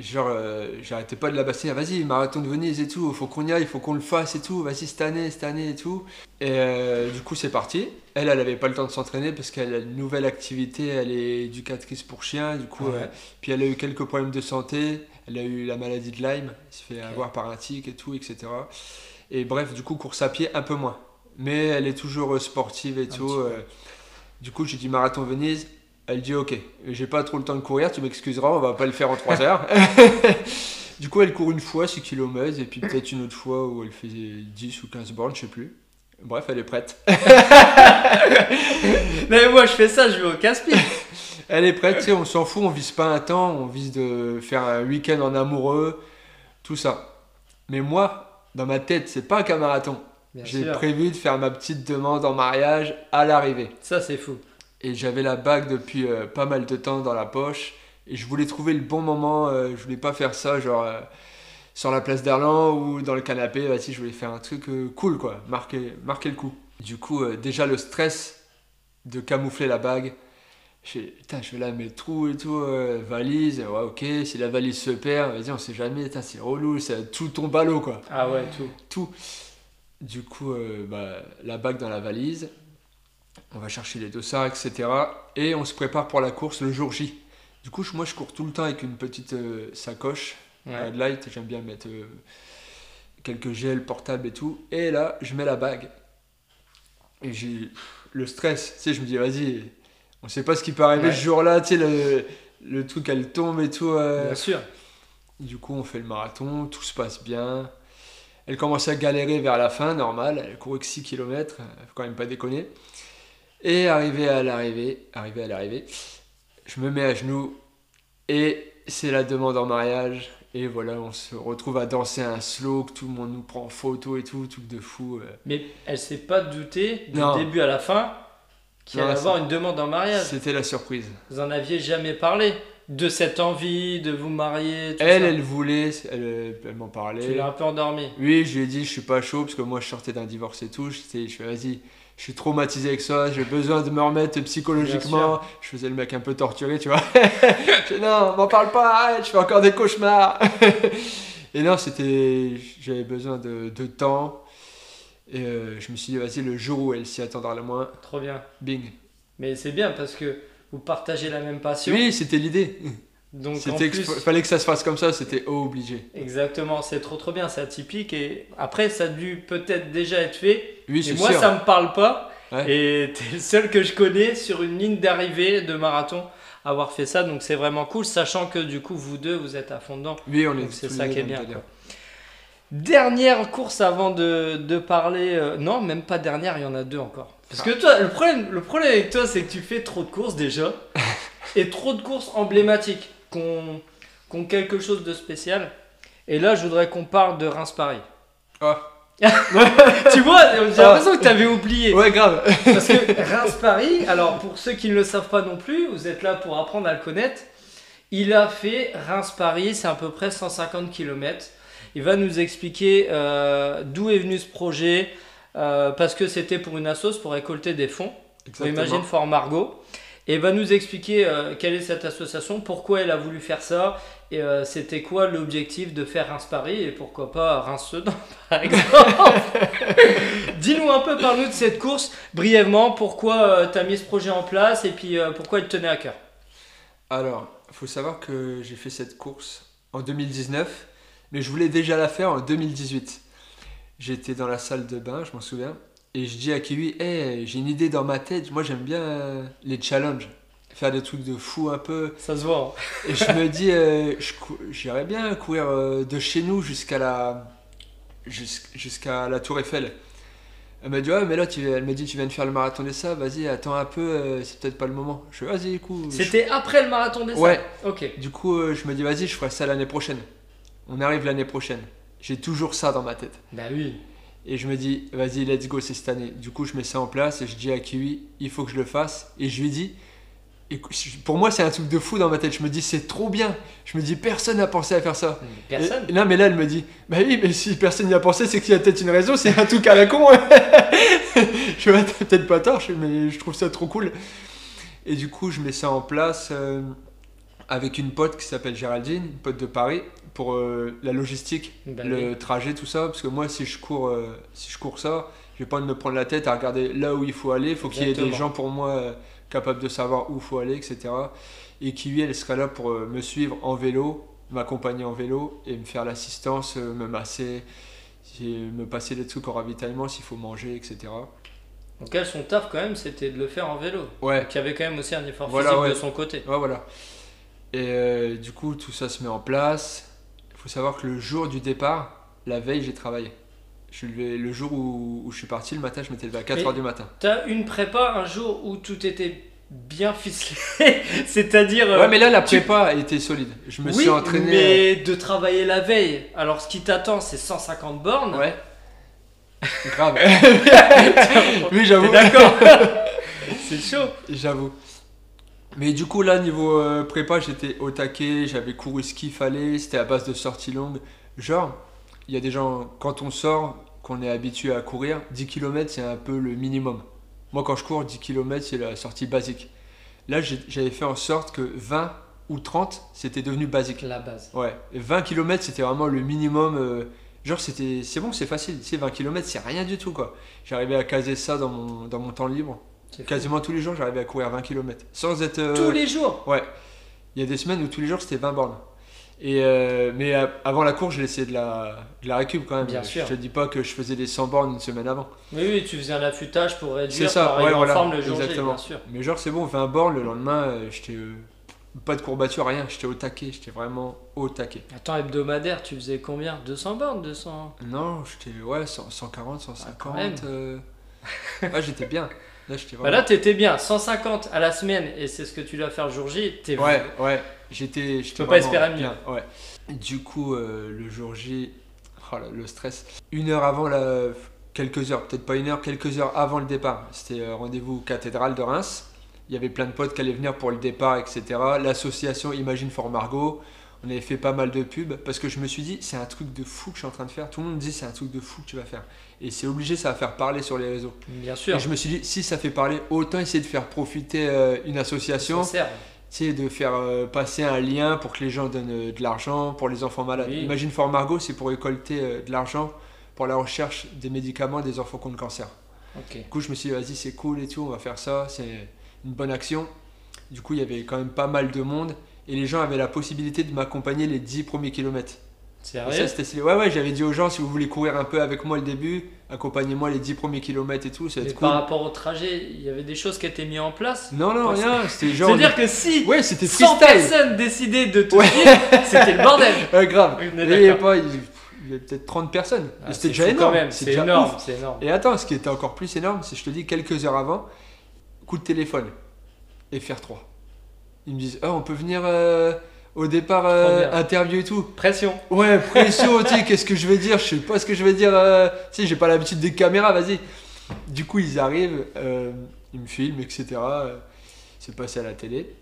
Genre, euh, j'arrêtais pas de la bassiner, vas-y, marathon de Venise et tout, faut qu'on y aille, faut qu'on le fasse et tout, vas-y, cette année, cette année et tout. Et euh, du coup, c'est parti. Elle, elle avait pas le temps de s'entraîner parce qu'elle a une nouvelle activité, elle est éducatrice pour chiens, du coup, Ouais. euh, puis elle a eu quelques problèmes de santé, elle a eu la maladie de Lyme, elle s'est fait avoir par un tic et tout, etc. Et bref, du coup, course à pied, un peu moins. Mais elle est toujours sportive et Un tout. du coup, j'ai dit marathon Venise. Elle dit ok, j'ai pas trop le temps de courir, tu m'excuseras, on va pas le faire en 3 heures. du coup, elle court une fois 6 km et puis peut-être une autre fois où elle fait 10 ou 15 bornes, je sais plus. Bref, elle est prête. Mais moi je fais ça, je vais au casse-pied. Elle est prête, tu sais, on s'en fout, on vise pas un temps, on vise de faire un week-end en amoureux, tout ça. Mais moi, dans ma tête, c'est pas qu'un marathon. J'ai prévu de faire ma petite demande en mariage à l'arrivée. Ça c'est fou. Et j'avais la bague depuis euh, pas mal de temps dans la poche. Et je voulais trouver le bon moment. euh, je voulais pas faire ça genre euh, sur la place d'Erlan ou dans le canapé. Vas-y, je voulais faire un truc euh, cool quoi. Marquer, marquer le coup. Du coup, déjà le stress de camoufler la bague. Je putain, je vais la mettre où et tout, valise, ouais, ok, si la valise se perd, vas-y, on sait jamais, c'est relou, c'est tout tombe à l'eau, quoi Ah ouais, tout. tout. Du coup, bah, la bague dans la valise, on va chercher les dossards, etc. Et on se prépare pour la course le jour J. Du coup, moi, je cours tout le temps avec une petite euh, sacoche Ouais. euh, light. J'aime bien mettre euh, quelques gels portables et tout. Et là, je mets la bague. Et j'ai le stress. Tu sais, je me dis, vas-y, on sait pas ce qui peut arriver Ouais. ce jour-là. Tu sais, le, le truc, elle tombe et tout. euh, Bien sûr. du coup, on fait le marathon, tout se passe bien. Elle commence à galérer vers la fin, normal. Elle court que 6 km, faut quand même pas déconner. Et arrivé à l'arrivée, arrivé à l'arrivée, je me mets à genoux et c'est la demande en mariage. Et voilà, on se retrouve à danser un slow, que tout le monde nous prend en photo et tout, truc de fou. euh. Mais elle s'est pas doutée du Non. début à la fin qu'il Non, allait avoir une demande en mariage. C'était la surprise. Vous en aviez jamais parlé de cette envie de vous marier. Tout Elle, ça. elle voulait, elle, elle m'en Tu parlait. l'as un peu endormi. Oui, je lui ai dit, je suis pas chaud parce que moi je sortais d'un divorce et tout. J'étais, je fais, vas-y, je suis traumatisé avec ça, j'ai besoin de me remettre psychologiquement. Je faisais le mec un peu torturé, tu vois. je non, m'en parle pas, arrête, je fais encore des cauchemars. et non, c'était, j'avais besoin de, de temps. Et euh, je me suis dit, vas-y, le jour où elle s'y attendra le moins, Trop bien. bing. Mais c'est bien parce que vous partagez la même passion. Oui, c'était l'idée. Donc en C'était, plus, fallait que ça se fasse comme ça, c'était obligé. exactement, c'est trop trop bien, c'est atypique et après ça a dû peut-être déjà être fait. Oui, c'est moi sûr. ça me parle pas Ouais. et t'es le seul que je connais sur une ligne d'arrivée de marathon à avoir fait ça donc c'est vraiment cool sachant que du coup vous deux vous êtes à fond dedans. Oui, on est c'est ça qui est bien. Dernière course avant de, de parler. euh, non, même pas dernière, il y en a deux encore. Parce que toi, le problème, le problème avec toi, c'est que tu fais trop de courses déjà. et trop de courses emblématiques qui ont, qui ont quelque chose de spécial. Et là, je voudrais qu'on parle de Reims-Paris. Ah. tu vois, j'ai l'impression que tu avais oublié. Ouais, grave. Parce que Reims-Paris, alors pour ceux qui ne le savent pas non plus, vous êtes là pour apprendre à le connaître. Il a fait Reims-Paris, c'est à peu près 150 km. Il va nous expliquer euh, d'où est venu ce projet, euh, parce que c'était pour une assoce pour récolter des fonds. On imagine Fort Margot. Et va nous expliquer euh, quelle est cette association, pourquoi elle a voulu faire ça, et euh, c'était quoi l'objectif de faire Reims-Paris, et pourquoi pas Reims-Sedan, par exemple. Dis-nous un peu, parle-nous de cette course, brièvement, pourquoi tu as mis ce projet en place, et puis pourquoi il te tenait à cœur? Alors, faut savoir que j'ai fait cette course en 2019, mais je voulais déjà la faire en 2018. J'étais dans la salle de bain, je m'en souviens, et je dis à Kiwi, hey, j'ai une idée dans ma tête, moi j'aime bien euh, les challenges, faire des trucs de fou un peu. Ça se voit. Hein. Et je me dis, euh, j'irais bien courir euh, de chez nous jusqu'à la, jusqu'à la Tour Eiffel. Elle m'a dit, ouais, mais là, tu, elle m'a dit, tu viens de faire le marathon des sables, vas-y, attends un peu, c'est peut-être pas le moment. Je fais, vas-y, coup. C'était après le marathon des sables? Ouais. Ok. Du coup, je me dis, vas-y, je ferai ça l'année prochaine. On arrive l'année prochaine. J'ai toujours ça dans ma tête. Bah oui. Et je me dis, vas-y, let's go, c'est cette année. Du coup, je mets ça en place et je dis à Kiwi, il faut que je le fasse. Et je lui dis, pour moi, c'est un truc de fou dans ma tête. Je me dis, c'est trop bien. Je me dis, personne n'a pensé à faire ça. Personne Non, mais là, elle me dit, bah oui, mais si personne n'y a pensé, c'est qu'il y a peut-être une raison, c'est un truc à la con. je vais peut-être pas tort, mais je trouve ça trop cool. Et du coup, je mets ça en place euh, avec une pote qui s'appelle Géraldine, une pote de Paris pour euh, la logistique, bah le trajet, tout ça. Parce que moi, si je cours, euh, si je cours ça, je vais pas me prendre la tête à regarder là où il faut aller. Il faut qu'il y ait des gens pour moi euh, capables de savoir où il faut aller, etc. Et qui, lui, elle sera là pour me suivre en vélo, m'accompagner en vélo et me faire l'assistance, me masser, me passer des trucs au ravitaillement s'il faut manger, etc. Donc elle, son taf quand même, c'était de le faire en vélo. Ouais. Qui avait quand même aussi un effort physique de son côté. Ouais, voilà. Et du coup, tout ça se met en place faut savoir que le jour du départ, la veille, j'ai travaillé. Je le jour où, je suis parti, le matin, je m'étais levé à 4h du matin. Tu as une prépa un jour où tout était bien ficelé, c'est-à-dire... Ouais, mais là, la prépa était solide. Je me suis entraîné... mais de travailler la veille. Alors, ce qui t'attend, c'est 150 bornes. Ouais. Grave. oui, j'avoue. D'accord. c'est chaud. J'avoue. Mais du coup, là, niveau euh, prépa, j'étais au taquet, j'avais couru ce qu'il fallait, c'était à base de sorties longues. Genre, il y a des gens, quand on sort, qu'on est habitué à courir, 10 km, c'est un peu le minimum. Moi, quand je cours, 10 km, c'est la sortie basique. Là, j'avais fait en sorte que 20 ou 30, c'était devenu basique. La base. Ouais. 20 km, c'était vraiment le minimum. Euh, genre, c'était, c'est bon, c'est facile. Tu sais, 20 km, c'est rien du tout, quoi. J'arrivais à caser ça dans mon, dans mon temps libre. Quasiment tous les jours, j'arrivais à courir 20 km. Sans être. Euh, tous les jours? Ouais. Il y a des semaines où tous les jours c'était 20 bornes. Et euh, mais avant la course, j'ai essayé de la, de la récup quand même. Bien sûr. Je te dis pas que je faisais des 100 bornes une semaine avant. Oui, oui, tu faisais un affûtage pour réduire, ça, pour ouais, en forme le jour Exactement. bien sûr. Mais genre, c'est bon, 20 bornes, le lendemain, euh, j'étais. pas de courbature, rien, j'étais au taquet, j'étais vraiment au taquet. Attends, hebdomadaire, tu faisais combien? 200 bornes 200 Non, j'étais ouais, 140, 150. Ah, ouais, j'étais bien. Là, bah là, t'étais bien. 150 à la semaine, et c'est ce que tu dois faire jour J. Es ouais, ouais. J'étais. Je peux pas espérer mieux. Bien, ouais. Du coup, euh, le jour J, oh le stress. Une heure avant la. Quelques heures, peut-être pas une heure, quelques heures avant le départ. C'était euh, rendez-vous cathédrale de Reims. Il y avait plein de potes qui allaient venir pour le départ, etc. L'association Imagine for Margot. On avait fait pas mal de pubs parce que je me suis dit, c'est un truc de fou que je suis en train de faire. Tout le monde me dit, c'est un truc de fou que tu vas faire. Et c'est obligé, ça va faire parler sur les réseaux. Bien sûr. Et je me suis dit, si ça fait parler, autant essayer de faire profiter euh, une association. C'est de faire euh, passer un lien pour que les gens donnent euh, de l'argent pour les enfants malades. Imagine Fort Margot, c'est pour récolter de l'argent pour la recherche des médicaments des enfants contre cancer. Du coup, je me suis dit, vas-y, c'est cool et tout, on va faire ça, c'est une bonne action. Du coup, il y avait quand même pas mal de monde et les gens avaient la possibilité de m'accompagner les 10 premiers kilomètres. Sérieux c'était Ouais, ouais, j'avais dit aux gens si vous voulez courir un peu avec moi le début, accompagnez-moi les 10 premiers kilomètres et tout. Mais par rapport au trajet, il y avait des choses qui étaient mises en place Non, non, rien. C'était genre. C'est-à-dire que si ouais, 100 personnes décidaient de te c'était le bordel. Ouais, grave. il y avait pas. Il y avait peut-être 30 personnes. Ah, c'était déjà énorme. C'est énorme, c'est énorme. Et attends, ce qui était encore plus énorme, c'est je te dis quelques heures avant, coup de téléphone et faire 3. Ils me disent, ah, on peut venir euh, au départ euh, interview et tout. Pression. Ouais, pression, tu sais, qu'est-ce que je vais dire? Je sais pas ce que je vais dire. euh, tu sais, j'ai pas l'habitude des caméras, vas-y. Du coup, ils arrivent, euh, ils me filment, etc. euh, C'est passé à la télé.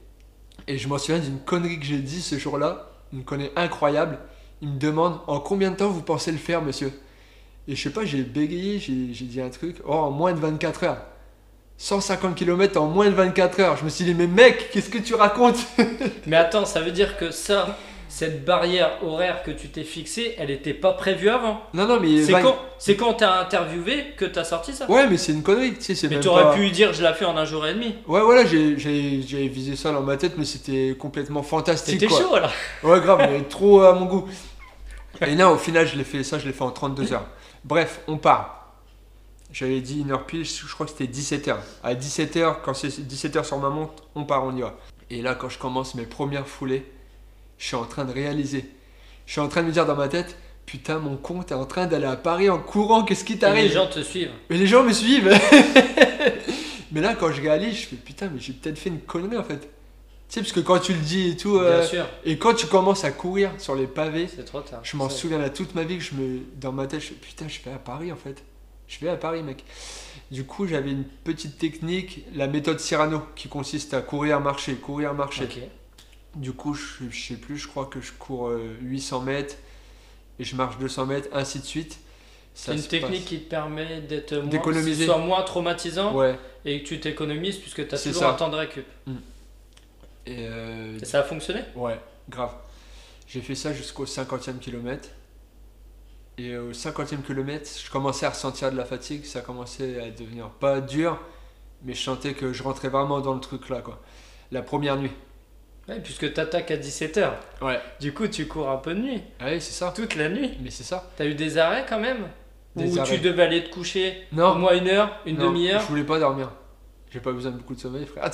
Et je m'en souviens d'une connerie que j'ai dit ce jour-là, une connerie incroyable. Il me demande en combien de temps vous pensez le faire, monsieur? Et je sais pas, j'ai bégayé, j'ai dit un truc. Oh, en moins de 24 heures. 150 km en moins de 24 heures. Je me suis dit, mais mec, qu'est-ce que tu racontes Mais attends, ça veut dire que ça, cette barrière horaire que tu t'es fixée, elle était pas prévue avant. Non, non, mais. C'est 20 quand, c'est quand t'as interviewé que t'as sorti ça Ouais, mais c'est une connerie, tu sais, c'est Mais t'aurais pas- pu dire je la fais en un jour et demi. Ouais, voilà, j'ai- visé ça dans ma tête, mais c'était complètement fantastique. C'était chaud là. Ouais, grave, mais trop à mon goût. Et non, au final, je l'ai fait ça, je l'ai fait en 32 heures. Bref, on part. J'avais dit une heure pile, je crois que c'était 17 heures. À 17 heures, quand c'est 17 heures sur ma montre, on part, on y va. Et là, quand je commence mes premières foulées, je suis en train de réaliser. Je suis en train de me dire dans ma tête, putain, mon con, t'es en train d'aller à Paris en courant, qu'est-ce qui Et t'arrive les gens te suivent. mais les gens me suivent. mais là, quand je réalise, je fais putain, mais j'ai peut-être fait une connerie en fait. Tu sais, parce que quand tu le dis et tout, euh, Bien sûr. et quand tu commences à courir sur les pavés, C'est trop tard. je m'en souviens à toute ma vie que je me, dans ma tête, je fais putain, je vais à Paris en fait. Je vais à Paris, mec. Du coup, j'avais une petite technique, la méthode Cyrano, qui consiste à courir, marcher, courir, marcher. Ok. Du coup, je, je sais plus, je crois que je cours euh, 800 mètres et je marche 200 mètres, ainsi de suite. C'est une technique passe. qui te permet d'être moins, moins traumatisant Ouais. et que tu t'économises puisque tu as toujours ça. un temps de récup. Et euh, Et ça a fonctionné? Ouais, grave. J'ai fait ça jusqu'au 50e kilomètre. Et au 50e kilomètre, je commençais à ressentir de la fatigue. Ça commençait à devenir pas dur, mais je sentais que je rentrais vraiment dans le truc là, quoi. La première nuit. Ouais, puisque tu attaques à 17h. Ouais. Du coup, tu cours un peu de nuit. Ah oui, c'est ça. Toute la nuit. Mais c'est ça. T'as eu des arrêts quand même? Des Ou arrêts. tu devais aller te coucher au Non, moins une heure, une non, demi-heure? Je voulais pas dormir. J'ai pas besoin de beaucoup de sommeil, frère.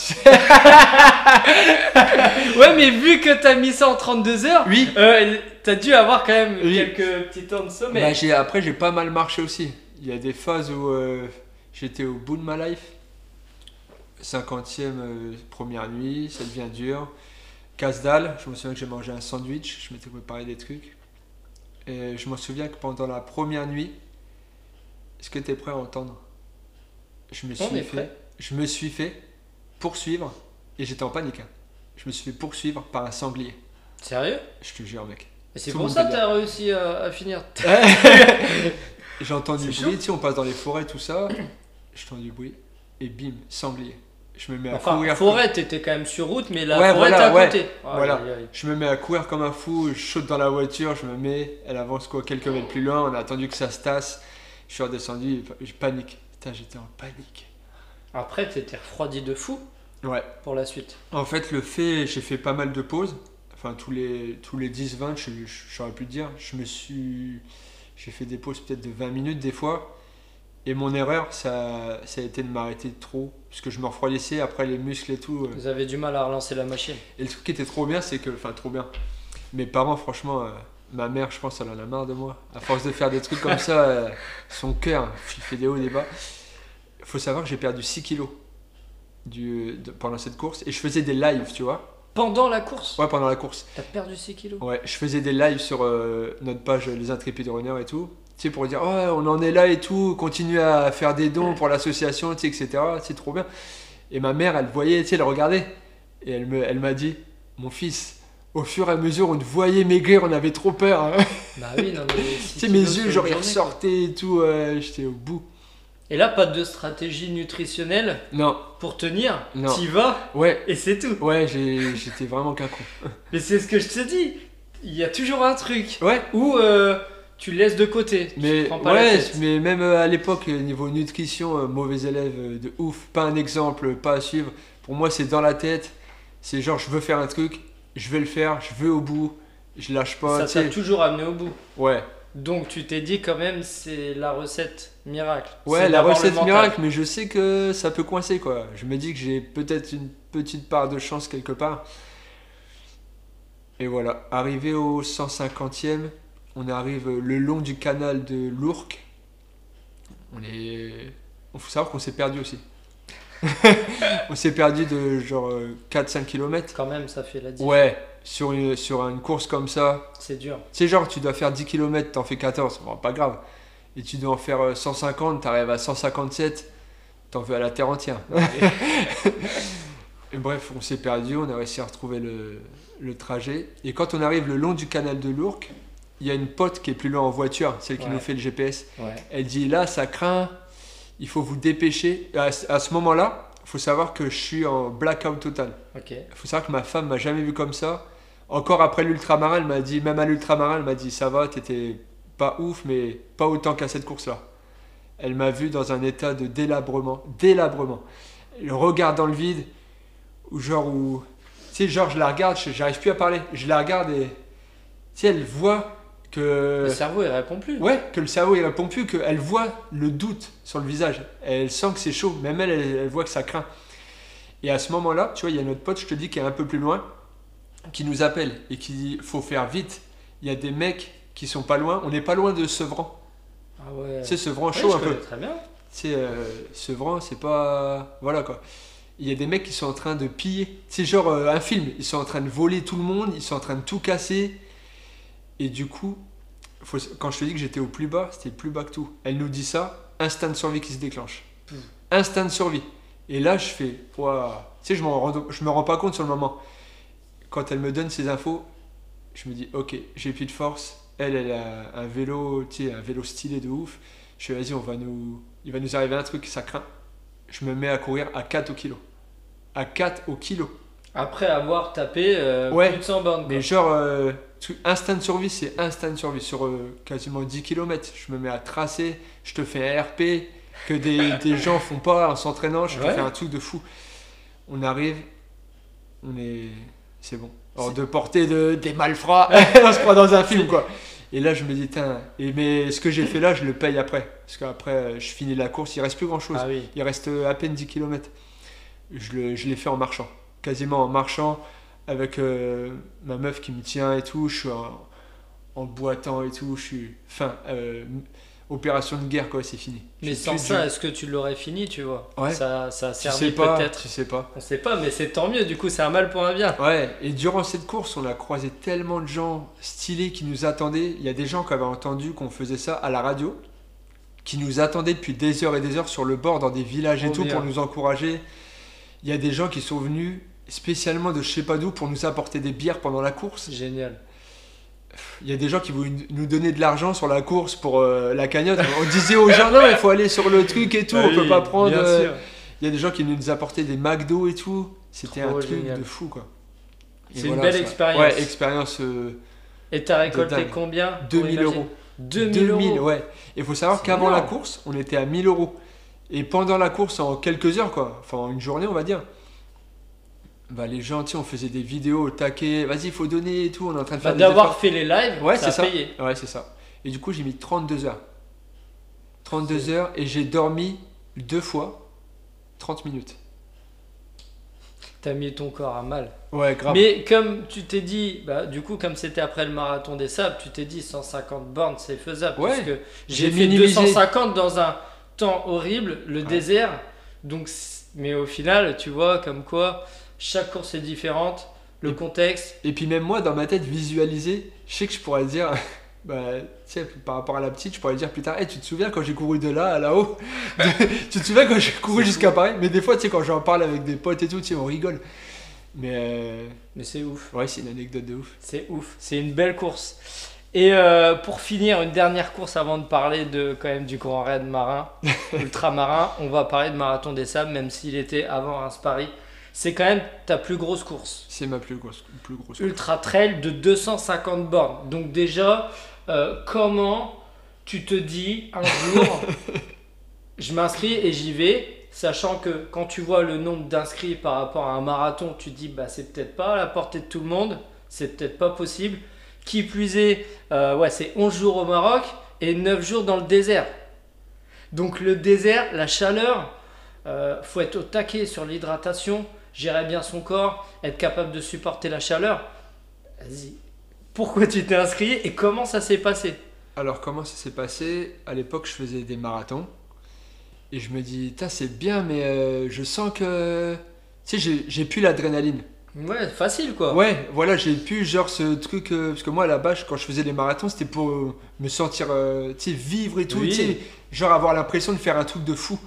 Ouais, mais vu que t'as mis ça en 32 heures, oui. euh, t'as dû avoir quand même Oui. quelques petits temps de sommeil. Bah, j'ai- après, j'ai pas mal marché aussi. Il y a des phases où euh, j'étais au bout de ma life. 50e euh, première nuit, ça devient dur. Casse-dalle, je me souviens que j'ai mangé un sandwich, je m'étais préparé des trucs. Et je me souviens que pendant la première nuit, est-ce que tu es prêt à entendre? Je me suis fait, prêt. Je me suis fait poursuivre et j'étais en panique. hein. Je me suis fait poursuivre par un sanglier. Sérieux? Je te jure, mec. Et c'est Tout pour le ça que t'as réussi à, à finir. J'entends du C'est bruit, tu sais, on passe dans les forêts, tout ça. J'entends du bruit et bim, sanglier. Je me mets à Enfin, courir. forêt, t'étais quand même sur route, mais la Ouais, forêt, voilà, t'es à ouais. côté. Voilà. aïe, aïe. Je me mets à courir comme un fou, je saute dans la voiture, je me mets, elle avance quoi quelques mètres plus loin, on a attendu que ça se tasse. Je suis redescendu, je panique. Putain, j'étais en panique. Après, t'étais refroidi de fou Ouais. pour la suite. En fait, le fait, j'ai fait pas mal de pauses. Enfin, tous les, tous les 10-20, je, pu te dire. Je me suis. J'ai fait des pauses peut-être de 20 minutes des fois. Et mon erreur, ça, ça a été de m'arrêter trop. Parce que je me refroidissais après les muscles et tout. euh. Vous avez du mal à relancer la machine. Et le truc qui était trop bien, c'est que. Enfin, trop bien. Mes parents, franchement, euh, ma mère, je pense, elle en a marre de moi. À force de faire des trucs comme ça, euh, son cœur, il fait des hauts, des bas. Il faut savoir que j'ai perdu 6 kilos du, de- pendant cette course. Et je faisais des lives, tu vois. Pendant la course, Ouais, pendant la course. t'as perdu 6 kilos? Ouais, je faisais des lives sur euh, notre page euh, Les Intrépides Runners et tout. Tu sais, pour dire, ouais, on en est là et tout, continue à faire des dons pour l'association, tu sais, etc. C'est trop bien. Et ma mère, elle voyait, tu sais, elle regardait. Et elle me- elle m'a dit, mon fils, au fur et à mesure, on te voyait maigrir, on avait trop peur. hein. Bah oui, non, mais. six Tu sais, mes kilos sur yeux, une genre, ils journée, quoi. ressortaient et tout, j'étais au bout. Et là, pas de stratégie nutritionnelle Non, pour tenir. Non. T'y vas ouais, et c'est tout. ouais, j'étais vraiment qu'un con. Mais c'est ce que je te dis. Il y a toujours un truc Ouais, où euh, tu laisses de côté. tu Mais prends pas la ouais, tête. mais même euh, à l'époque, euh, niveau nutrition, mauvais élève de ouf, pas un exemple, pas à suivre. Pour moi, c'est dans la tête. C'est genre, je veux faire un truc, je vais le faire, je vais au bout, je lâche pas. Ça t'a toujours amené au bout. Ouais, Donc tu t'es dit quand même c'est la recette miracle. ouais, C'est la recette miracle, mais je sais que ça peut coincer quoi. Je me dis que j'ai peut-être une petite part de chance quelque part. Et voilà, arrivé au 150e, on arrive le long du canal de l'Ourcq. On est. Il faut savoir qu'on s'est perdu aussi. on s'est perdu de genre euh, 4-5 km. Quand même, ça fait la différence. Ouais, sur une, sur une course comme ça. C'est dur. Sais, genre, tu dois faire 10 km, t'en fais 14. Bon, pas grave. Et tu dois en faire euh, 150, t'arrives à 157, t'en veux à la terre entière. Et bref, on s'est perdu, on a réussi à retrouver le, le trajet. Et quand on arrive le long du canal de l'Ourcq, il y a une pote qui est plus loin en voiture, celle qui Ouais. nous fait le GPS. Ouais. Elle dit là, ça craint, il faut vous dépêcher. À, ce- à ce moment-là, il faut savoir que je suis en blackout total. Il faut savoir que ma femme m'a jamais vu comme ça. Encore après l'ultramarin, elle m'a dit, même à l'ultramarin, elle m'a dit ça va, t'étais pas ouf, mais pas autant qu'à cette course-là. Elle m'a vu dans un état de délabrement, délabrement. Le regard dans le vide, ou genre où, tu sais, genre je la regarde, j'arrive plus à parler, je la regarde et, tu sais, elle voit que, Le cerveau, il répond plus. ouais, que le cerveau il répond plus, qu'elle voit le doute sur le visage. Elle sent que c'est chaud, même elle, elle, elle voit que ça craint. Et à ce moment-là, tu vois, il y a notre pote, je te dis, qui est un peu plus loin, qui nous appelle et qui dit faut faire vite. Il y a des mecs qui sont pas loin. On n'est pas loin de Sevran. Ah ouais. Sais, Sevran chaud un peu. Très bien. Sais, euh, Sevran, c'est pas. Voilà quoi. Il y a des mecs qui sont en train de piller. C'est genre euh, un film. Ils sont en train de voler tout le monde. Ils sont en train de tout casser. Et du coup, faut- quand je te dis que j'étais au plus bas, c'était plus bas que tout. Elle nous dit ça, instinct de survie qui se déclenche. Pouf. Instinct de survie. Et là, je fais, Ouah. tu sais, je, rends- je me rends pas compte sur le moment. Quand elle me donne ces infos, je me dis, ok, j'ai plus de force. Elle, elle a un vélo, tu sais, un vélo stylé de ouf. Je fais, vas-y, on va nous, il va nous arriver un truc, ça craint. Je me mets à courir à 4 au kilo. À 4 au kilo. Après avoir tapé euh, Ouais. plus de 100 bornes. quoi. Mais genre, euh, de survie, c'est instinct de survie. Sur euh, quasiment 10 km, je me mets à tracer, je te fais un RP que des, des gens font pas en s'entraînant, je te fais un truc de fou. On arrive, on est. C'est bon. Hors de portée de, des malfrats, on se croit dans un film quoi. Et là, je me dis, et mais ce que j'ai fait là, je le paye après. Parce qu'après, je finis la course, il reste plus grand chose. Ah oui. Il reste à peine 10 km. Je, l'ai fait en marchant. Quasiment en marchant avec euh, ma meuf qui me tient et tout. Je suis en, en boitant et tout. Je suis. Fin. euh, opération de guerre, quoi, c'est fini. Mais sans ça, est-ce que tu l'aurais fini, tu vois? Ouais. Ça, ça servi peut-être. Tu sais pas. On sait pas, mais c'est tant mieux. Du coup, c'est un mal pour un bien. Ouais, et durant cette course, on a croisé tellement de gens stylés qui nous attendaient. Il y a des gens qui avaient entendu qu'on faisait ça à la radio, qui nous attendaient depuis des heures et des heures sur le bord dans des villages et tout bien. pour nous encourager. Il y a des gens qui sont venus spécialement de je sais pas d'où pour nous apporter des bières pendant la course. Génial. Il y a des gens qui voulaient nous donner de l'argent sur la course pour euh, la cagnotte. On disait aux gens non, il faut aller sur le truc et tout, on peut pas prendre. Bien euh. Il y a des gens qui nous apportaient des McDo et tout. C'était un truc génial. de fou quoi. Et C'est une belle ça- expérience. Ouais, expérience. euh, Et t'as récolté combien pour 2000 imaginer euros. 2000 euros. ouais. Il faut savoir qu'avant la course, on était à 1000 euros. Et pendant la course, en quelques heures, quoi, enfin en une journée, on va dire, bah, les gens, on faisait des vidéos au taquet, vas-y, il faut donner et tout, on est en train de Bah, faire des D'avoir fait les lives, Ouais, ça c'est a ça. payé. Ouais, c'est ça. Et du coup, j'ai mis 32 heures. 32 heures et j'ai dormi deux fois 30 minutes. T'as mis ton corps à mal. Ouais, grave. Mais comme tu t'es dit, bah, du coup, comme c'était après le marathon des sables, tu t'es dit 150 bornes, c'est faisable. Ouais. Parce que J'ai fait minimisé. 250 dans un temps horrible, le désert. Donc, mais au final, tu vois, comme quoi, chaque course est différente, le Et- contexte. Et puis même moi, dans ma tête, visualiser, je sais que je pourrais dire, bah, tu sais, par rapport à la petite, je pourrais dire plus tard, Hey, tu te souviens quand j'ai couru de là à là-haut? Tu te souviens quand j'ai couru jusqu'à Paris? Mais des fois, tu sais, quand j'en parle avec des potes et tout, tu sais, on rigole. Mais euh, Mais c'est ouf. ouais, c'est une anecdote de ouf. C'est ouf. C'est une belle course. Et euh, pour finir, une dernière course avant de parler de quand même du Grand Raid marin, ultramarin, on va parler de Marathon des Sables, même s'il était avant Reims Paris. C'est quand même ta plus grosse course. C'est ma plus grosse, plus grosse. Ultra Trail de 250 bornes. Donc déjà, euh, comment tu te dis un jour, je m'inscris et j'y vais, sachant que quand tu vois le nombre d'inscrits par rapport à un marathon, tu te dis bah c'est peut-être pas à la portée de tout le monde, c'est peut-être pas possible. Qui plus est, euh, ouais, c'est 11 jours au Maroc et 9 jours dans le désert. Donc le désert, la chaleur, euh, faut être au taquet sur l'hydratation, gérer bien son corps, être capable de supporter la chaleur. Vas-y. Pourquoi tu t'es inscrit et comment ça s'est passé? Alors, comment ça s'est passé? À l'époque, je faisais des marathons. Et je me dis, c'est bien, mais euh, je sens que. Tu sais, j'ai- plus l'adrénaline. Ouais, facile quoi. Ouais, voilà, j'ai plus genre ce truc. euh, parce que moi, à la base, quand je faisais les marathons, c'était pour euh, me sentir, euh, tu sais, vivre et tout. Oui. Tu sais, genre avoir l'impression de faire un truc de fou.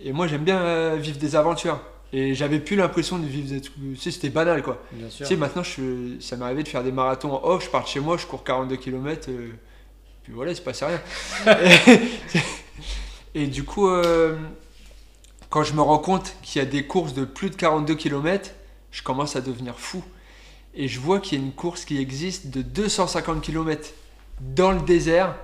Et moi, j'aime bien vivre des aventures. Et j'avais plus l'impression de vivre des trucs. Tu sais, c'était banal quoi. Bien Tu sais, maintenant, je, ça m'est arrivé de faire des marathons en off. Je pars de chez moi, je cours 42 km. puis voilà, il se passe rien. et, et du coup, euh, quand je me rends compte qu'il y a des courses de plus de 42 km, je commence à devenir fou. Et je vois qu'il y a une course qui existe de 250 km dans le désert,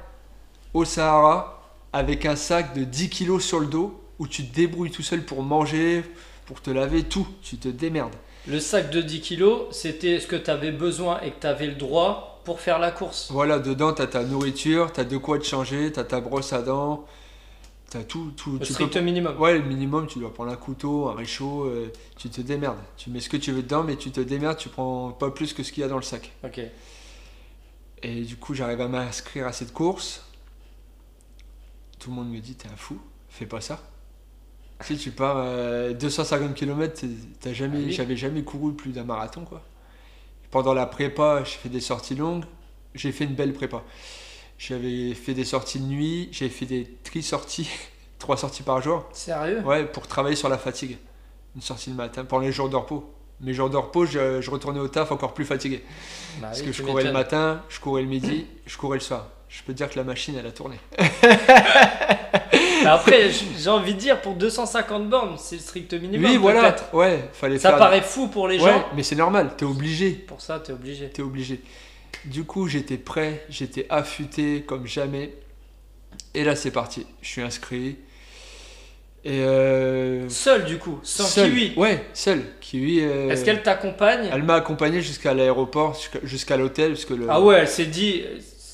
au Sahara, avec un sac de 10 kg sur le dos, où tu te débrouilles tout seul pour manger, pour te laver, tout. Tu te démerdes. Le sac de 10 kilos, c'était ce que tu avais besoin et que tu avais le droit pour faire la course. Voilà, dedans, t'as ta nourriture, t'as de quoi te changer, t'as ta brosse à dents, t'as tout. tout Le tu strict peux- minimum. Ouais, le minimum, tu dois prendre un couteau, un réchaud, euh, tu te démerdes. Tu mets ce que tu veux dedans, mais tu te démerdes, tu prends pas plus que ce qu'il y a dans le sac. Ok. Et du coup, j'arrive à m'inscrire à cette course. Tout le monde me dit, t'es un fou, fais pas ça. Si tu pars euh, 250 km, t'as jamais, Ah oui. j'avais jamais couru plus d'un marathon, quoi. Pendant la prépa, j'ai fait des sorties longues. J'ai fait une belle prépa. J'avais fait des sorties de nuit, j'ai fait des tri-sorties, trois sorties par jour. Sérieux? Ouais, pour travailler sur la fatigue. Une sortie le matin, pendant les jours de repos. Mes jours de repos, je, je retournais au taf encore plus fatigué. Bah Parce oui, que je courais le matin, je courais le midi, je courais le soir. Je peux te dire que la machine, elle a tourné. Après, j'ai envie de dire, pour 250 bornes, c'est le strict minimum. oui, voilà. Ouais, fallait Ça faire. paraît fou pour les ouais, gens. mais c'est normal, t'es obligé. Pour ça, t'es obligé. T'es obligé. Du coup, j'étais prêt, j'étais affûté comme jamais. Et là, c'est parti. Je suis inscrit. Et euh, Seul du coup, sans seul. kiwi. Ouais, seul. Kiwi. euh, Est-ce qu'elle t'accompagne? Elle m'a accompagné jusqu'à l'aéroport, jusqu'à- jusqu'à l'hôtel, parce que le. Ah ouais, elle s'est dit,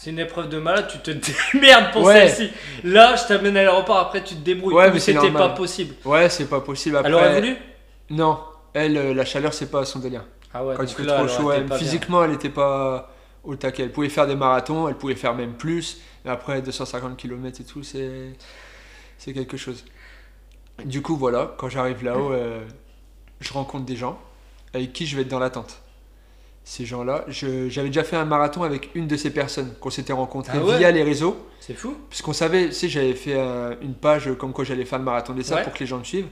c'est une épreuve de malade, tu te démerdes pour Ouais. celle-ci. Là, je t'amène à l'aéroport, après tu te débrouilles. Ouais, Ou mais c'était pas possible. Ouais, c'est pas possible. Après, Elle aurait voulu? Non, elle, euh, la chaleur, c'est pas son délire. Ah ouais, Quand il fait là, trop chaud, elle- bien. physiquement, elle était pas au taquet. Elle pouvait faire des marathons, elle pouvait faire même plus. Mais après, 250 km et tout, c'est c'est quelque chose. Du coup, voilà, quand j'arrive là-haut, euh, je rencontre des gens avec qui je vais être dans l'attente. Ces gens-là, j'avais déjà fait un marathon avec une de ces personnes qu'on s'était rencontrés Ah ouais via les réseaux. C'est fou. Puisqu'on savait, tu sais, j'avais fait euh, une page comme quoi j'allais faire le marathon des Ouais. pour que les gens me suivent.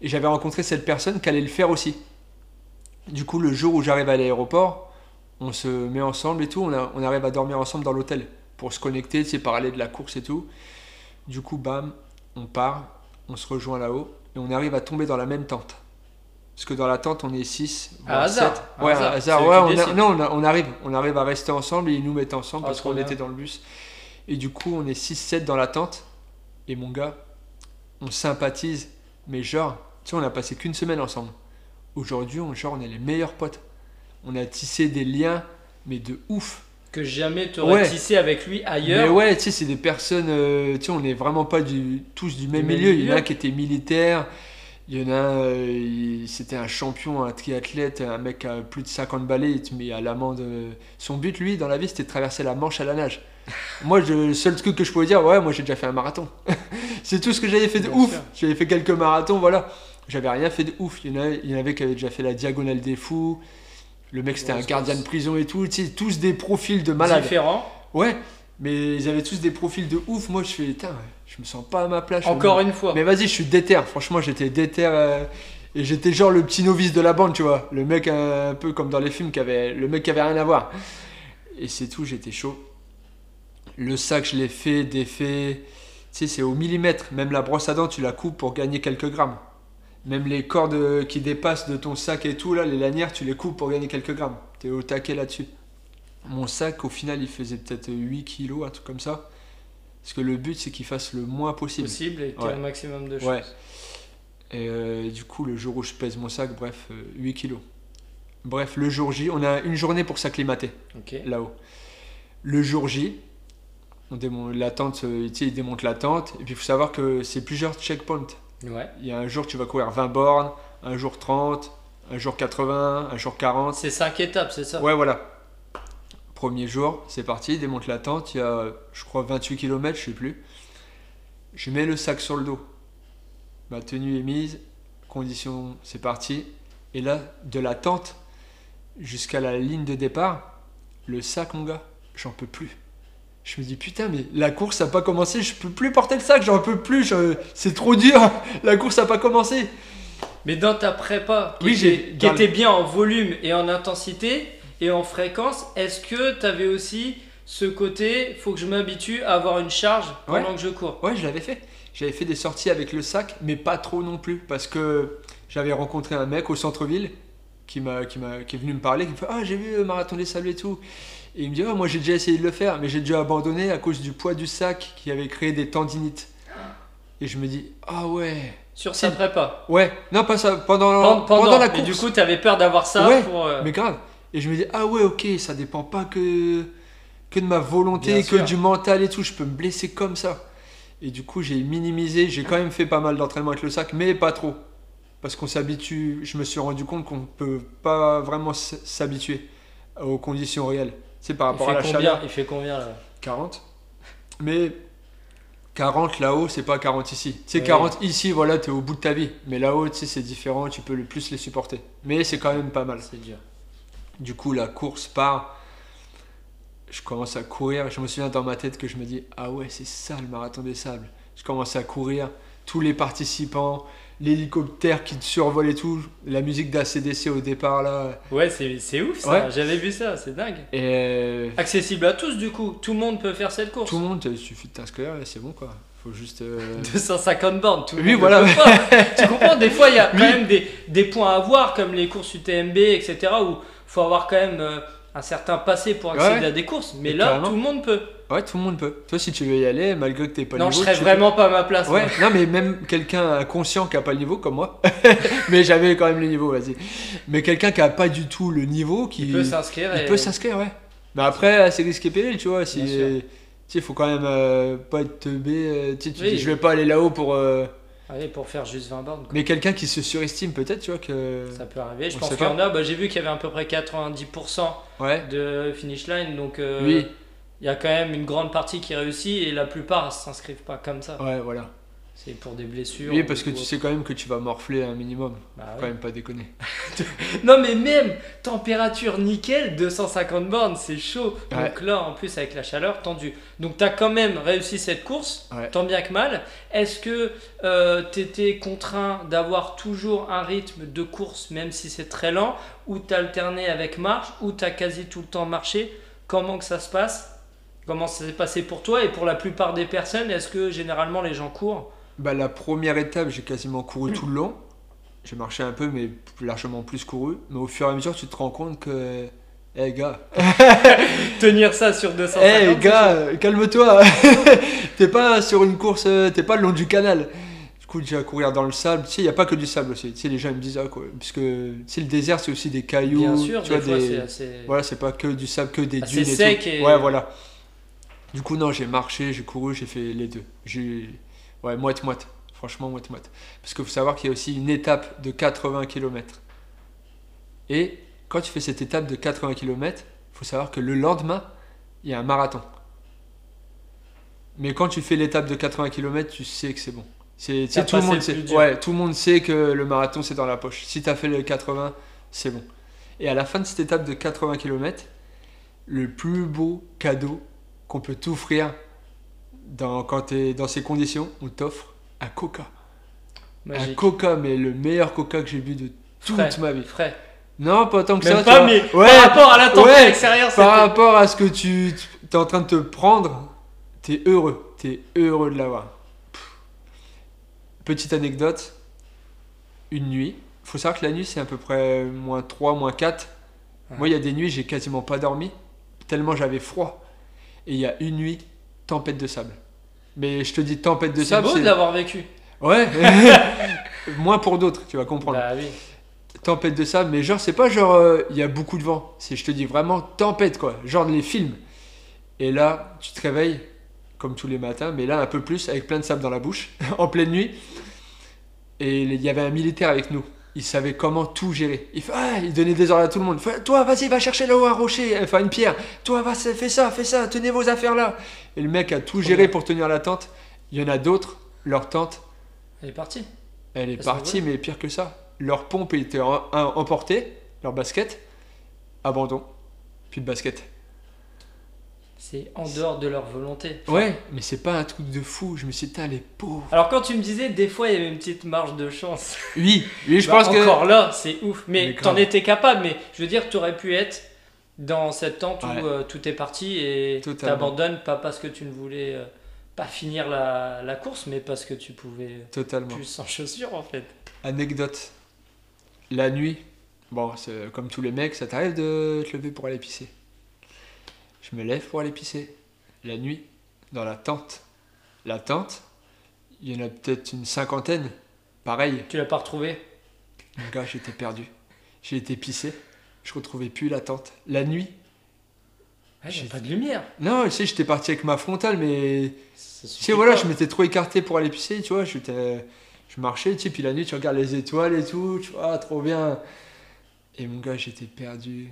Et j'avais rencontré cette personne qui allait le faire aussi. Du coup, le jour où j'arrive à l'aéroport, on se met ensemble et tout. On, a- on arrive à dormir ensemble dans l'hôtel pour se connecter, tu sais, parler de la course et tout. Du coup, bam, on part, on se rejoint là-haut et on arrive à tomber dans la même tente. Parce que dans la tente, on est 6. À hasard, Ouais, hasard. à hasard. Ouais, on a- non, on, arrive, on arrive à rester ensemble et ils nous mettent ensemble Ah, parce qu'on était dans le bus. Et du coup, on est 6-7 dans la tente. Et mon gars, on sympathise. Mais genre, tu sais, on a passé qu'une semaine ensemble. Aujourd'hui, on, genre, on est les meilleurs potes. On a tissé des liens, mais de ouf. Que jamais t'aurais Ouais. tissé avec lui Mais ailleurs. ouais, tu sais, c'est des personnes, euh, tu sais, on n'est vraiment pas du, tous du même même milieu. Il y en a milieu. un qui était militaire, il y en a un, euh, c'était un champion, un triathlète, un mec à plus de 50 balais, il te met à l'amende. euh, Son but, lui, dans la vie, c'était de traverser la Manche à la nage. moi, je- le seul truc que je pouvais dire, ouais, moi j'ai déjà fait un marathon. c'est tout ce que j'avais fait de Bien ouf. sûr. J'avais fait quelques marathons, voilà. J'avais rien fait de ouf. Il y en avait, il y en avait qui avaient déjà fait la diagonale des fous. Le mec, c'était Ouais, un gardien de prison et tout. Tu sais, tous des profils de malades. Différent. Ouais, mais ils avaient tous des profils de ouf. Moi, je fais, je me sens pas à ma place. Encore une fois. Mais vas-y, je suis déter. Franchement, j'étais déter. euh, et j'étais genre le petit novice de la bande, tu vois. Le mec un peu comme dans les films, qui avait, le mec qui avait rien à voir. Et c'est tout, j'étais chaud. Le sac, je l'ai fait, défait. Tu sais, c'est au millimètre. Même la brosse à dents, tu la coupes pour gagner quelques grammes. Même les cordes qui dépassent de ton sac et tout, là, les lanières, tu les coupes pour gagner quelques grammes. T'es au taquet là-dessus. Mon sac, au final, il faisait peut-être 8 kilos, un truc comme ça. Parce que le but, c'est qu'il fasse le moins possible. Possible et qu'il y ait Ouais. un maximum de choses. Ouais. Et euh, du coup, le jour où je pèse mon sac, bref, euh, 8 kilos. Bref, le jour J, on a une journée pour s'acclimater là-haut. Le jour J, on démonte la tente, euh, tu sais, il démonte la tente. Et puis, il faut savoir que c'est plusieurs checkpoints. Ouais. Il y a un jour, tu vas courir 20 bornes, un jour 30, un jour 80, un jour 40. C'est cinq étapes, c'est ça? Ouais, voilà. Premier jour, c'est parti, démonte la tente, il y a, je crois, 28 km, je sais plus. Je mets le sac sur le dos. Ma tenue est mise, condition, c'est parti. Et là, de la tente jusqu'à la ligne de départ, le sac, mon gars, j'en peux plus. Je me dis putain, mais la course a pas commencé, je peux plus porter le sac, j'en peux plus, je- c'est trop dur, la course a pas commencé. Mais dans ta prépa, qui, Oui, j'ai- était, qui était bien en volume et en intensité et en fréquence, est-ce que tu avais aussi ce côté, faut que je m'habitue à avoir une charge pendant Ouais. que je cours? Ouais, je l'avais fait. J'avais fait des sorties avec le sac, mais pas trop non plus, parce que j'avais rencontré un mec au centre-ville qui, m'a, qui, m'a, qui est venu me parler, qui me fait Ah, j'ai vu le marathon des sables et tout. Et il me dit Ah, moi j'ai déjà essayé de le faire, mais j'ai déjà abandonné à cause du poids du sac qui avait créé des tendinites. Et je me dis Ah ouais. Sur sa prépa? Ouais, non, pas ça, pendant, Pendant, pendant, la mais course. du coup, tu avais peur d'avoir ça Ouais, pour. euh, Mais grave. Et je me dis, ah ouais, ok, ça dépend pas que, que de ma volonté, Bien que sûr. du mental et tout. Je peux me blesser comme ça. Et du coup, j'ai minimisé. J'ai quand même fait pas mal d'entraînement avec le sac, mais pas trop. Parce qu'on s'habitue. Je me suis rendu compte qu'on peut pas vraiment s'habituer aux conditions réelles. C'est par rapport à la combien, chaleur. il fait combien là? 40. Mais 40 là-haut, c'est pas 40 ici. Tu sais, Ouais. 40 ici, voilà, t'es au bout de ta vie. Mais là-haut, tu sais, c'est différent. Tu peux le plus les supporter. Mais c'est quand même pas mal. C'est dur. Du coup, la course part. Je commence à courir. Je me souviens dans ma tête que je me dis Ah ouais, c'est ça le marathon des sables. Je commence à courir. Tous les participants, l'hélicoptère qui te survole et tout. La musique d'ACDC au départ là. Ouais, c'est c'est ouf ça. Ouais. J'avais vu ça, c'est dingue. Et euh, Accessible à tous du coup. Tout le monde peut faire cette course. tout le monde, il suffit de t'inscrire et c'est bon quoi. Faut juste. euh, 250 bornes, tout le Oui, monde voilà. tu comprends Des fois, il y a quand même des, des points à voir, comme les courses UTMB, etc., où faut avoir quand même euh, un certain passé pour accéder Ouais. à des courses. Mais Et là, carrément. tout le monde peut. Ouais, tout le monde peut. Toi, si tu veux y aller, malgré que t'aies pas le non, je niveau. serais vraiment pas à ma place. Ouais, non, mais même quelqu'un inconscient qui a pas le niveau comme moi, mais j'avais quand même le niveau, vas-y. Mais quelqu'un qui a pas du tout le niveau, qui Il peut s'inscrire. il et- peut s'inscrire, ouais. Mais après, c'est risqué péril, tu vois. Si, tu sais, faut quand même euh, pas être teubé. euh, tu sais, tu Oui. dis, je vais pas aller là-haut pour. euh, Allez, pour faire juste 20 bornes. quoi. Mais quelqu'un qui se surestime, peut-être, tu vois, que. Ça peut arriver. Je on pense qu'il y en a. Bah, J'ai vu qu'il y avait à peu près 90% Ouais, de finish line. Donc, euh, oui, il y a quand même une grande partie qui réussit et la plupart s'inscrivent pas comme ça. ouais, voilà. C'est pour des blessures. Oui, ou- parce que tu sais quand même que tu vas morfler un minimum. Bah Faut ouais. quand même pas déconner. Non mais même température nickel, 250 bornes, c'est chaud. Ouais. Donc là en plus avec la chaleur, tendu. Donc tu as quand même réussi cette course, Ouais. tant bien que mal. Est-ce que tu étais contraint d'avoir toujours un rythme de course même si c'est très lent ou t'alternais avec marche ou t'as quasi tout le temps marché? Comment que ça se passe? Comment ça s'est passé pour toi et pour la plupart des personnes? Est-ce que généralement les gens courent? Bah, la première étape, j'ai quasiment couru tout le long. J'ai marché un peu, mais largement plus couru. Mais au fur et à mesure, tu te rends compte que. Eh gars, Tenir ça sur 250 eh c'est gars, calme-toi. t'es pas sur une course, euh, t'es pas le long du canal. Du coup, déjà courir dans le sable. Tu sais, il n'y a pas que du sable aussi. Tu sais, les gens ils me disent, ah, quoi. Parce que tu sais, le désert, c'est aussi des cailloux. Bien sûr, tu des vois, fois des- c'est assez... Voilà, c'est pas que du sable, que des dunes et sec tout. et- Ouais, voilà. Du coup, non, j'ai marché, j'ai couru, j'ai fait les deux. J'ai. Ouais, moite-moite. Franchement, moite-moite. Parce qu'il faut savoir qu'il y a aussi une étape de 80 km. Et quand tu fais cette étape de 80 km, il faut savoir que le lendemain, il y a un marathon. Mais quand tu fais l'étape de 80 km, tu sais que c'est bon. C'est, tout le monde sait. Ouais, tout le monde sait que le marathon c'est dans la poche. Si tu as fait le 80, c'est bon. Et à la fin de cette étape de 80 km, le plus beau cadeau qu'on peut t'offrir dans, quand tu es dans ces conditions, on t'offre un coca. Un coca, mais le meilleur coca que j'ai bu de toute Frais, ma vie. Frais. Non, pas tant que Même ça. pas, mais Ouais, par rapport à la température ouais, extérieure, par rapport à ce que tu es en train de te prendre, t'es heureux. T'es heureux de l'avoir. Petite anecdote. Une nuit. Faut savoir que la nuit, c'est à peu près moins 3, moins 4. Ouais. Moi, il y a des nuits, j'ai quasiment pas dormi. Tellement j'avais froid. Et il y a une nuit, tempête de sable. Mais je te dis tempête de C'est sable. beau de l'avoir vécu. Ouais. Moins pour d'autres, tu vas comprendre. Bah oui. Tempête de sable, mais genre, c'est pas genre, euh, il y a beaucoup de vent. C'est, je te dis vraiment tempête, quoi. Genre les films. Et là, tu te réveilles, comme tous les matins, mais là, un peu plus, avec plein de sable dans la bouche, en pleine nuit. Et il y avait un militaire avec nous. Il savait comment tout gérer. Il, fait, ah, il donnait des ordres à tout le monde. Fait, Toi, vas-y, va chercher là-haut un rocher, enfin une pierre. Toi, va, fais ça, fais ça, tenez vos affaires là. Et le mec a tout géré pour tenir la tente. Il y en a d'autres, leur tente, Elle est partie. Elle est partie, mais pire que ça. Leur pompe était emportée, leur basket, abandon, plus de basket. C'est en dehors de leur volonté. Ouais, mais c'est pas un truc de fou. Je me suis dit, les pauvres. Alors quand tu me disais, des fois, il y avait une petite marge de chance. Oui, oui, je Bah, pense que. encore là, c'est ouf. Mais, Mais t'en étais capable. Mais je veux dire, tu aurais pu être dans cette tente Ouais. où euh, tout est parti et t'abandonnes pas parce que tu ne voulais euh, pas finir la, la course, mais parce que tu pouvais Totalement. plus sans chaussures en fait. Anecdote. La nuit, bon, comme tous les mecs, ça t'arrive de te lever pour aller pisser? Je me lève pour aller pisser. La nuit, dans la tente. La tente, il y en a peut-être une cinquantaine. Pareil, Tu l'as pas retrouvé mon gars, j'étais perdu. J'ai été pisser. Je retrouvais plus la tente. La nuit, J'ai- pas de lumière. non, tu sais, j'étais parti avec ma frontale, mais Tu sais, voilà, pas. je m'étais trop écarté pour aller pisser, tu vois, j'étais, je marchais, tu sais, puis la nuit, tu regardes les étoiles et tout, tu vois, trop bien. Et mon gars, j'étais perdu.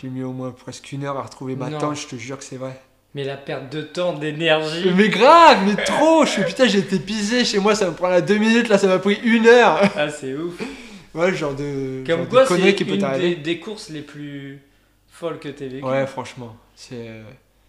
J'ai mis au moins presque une heure à retrouver ma Non. tente, je te jure que c'est vrai. Mais la perte de temps, d'énergie. Mais grave, mais trop Je suis putain, j'ai été pisé chez moi, ça me prend là deux minutes, là, ça m'a pris une heure Ah, c'est ouf. Ouais, le genre de, genre Comme de quoi, connerie c'est qui peut une t'arriver. des, courses les plus folles que t'aies vécues. Ouais, franchement, c'est, euh,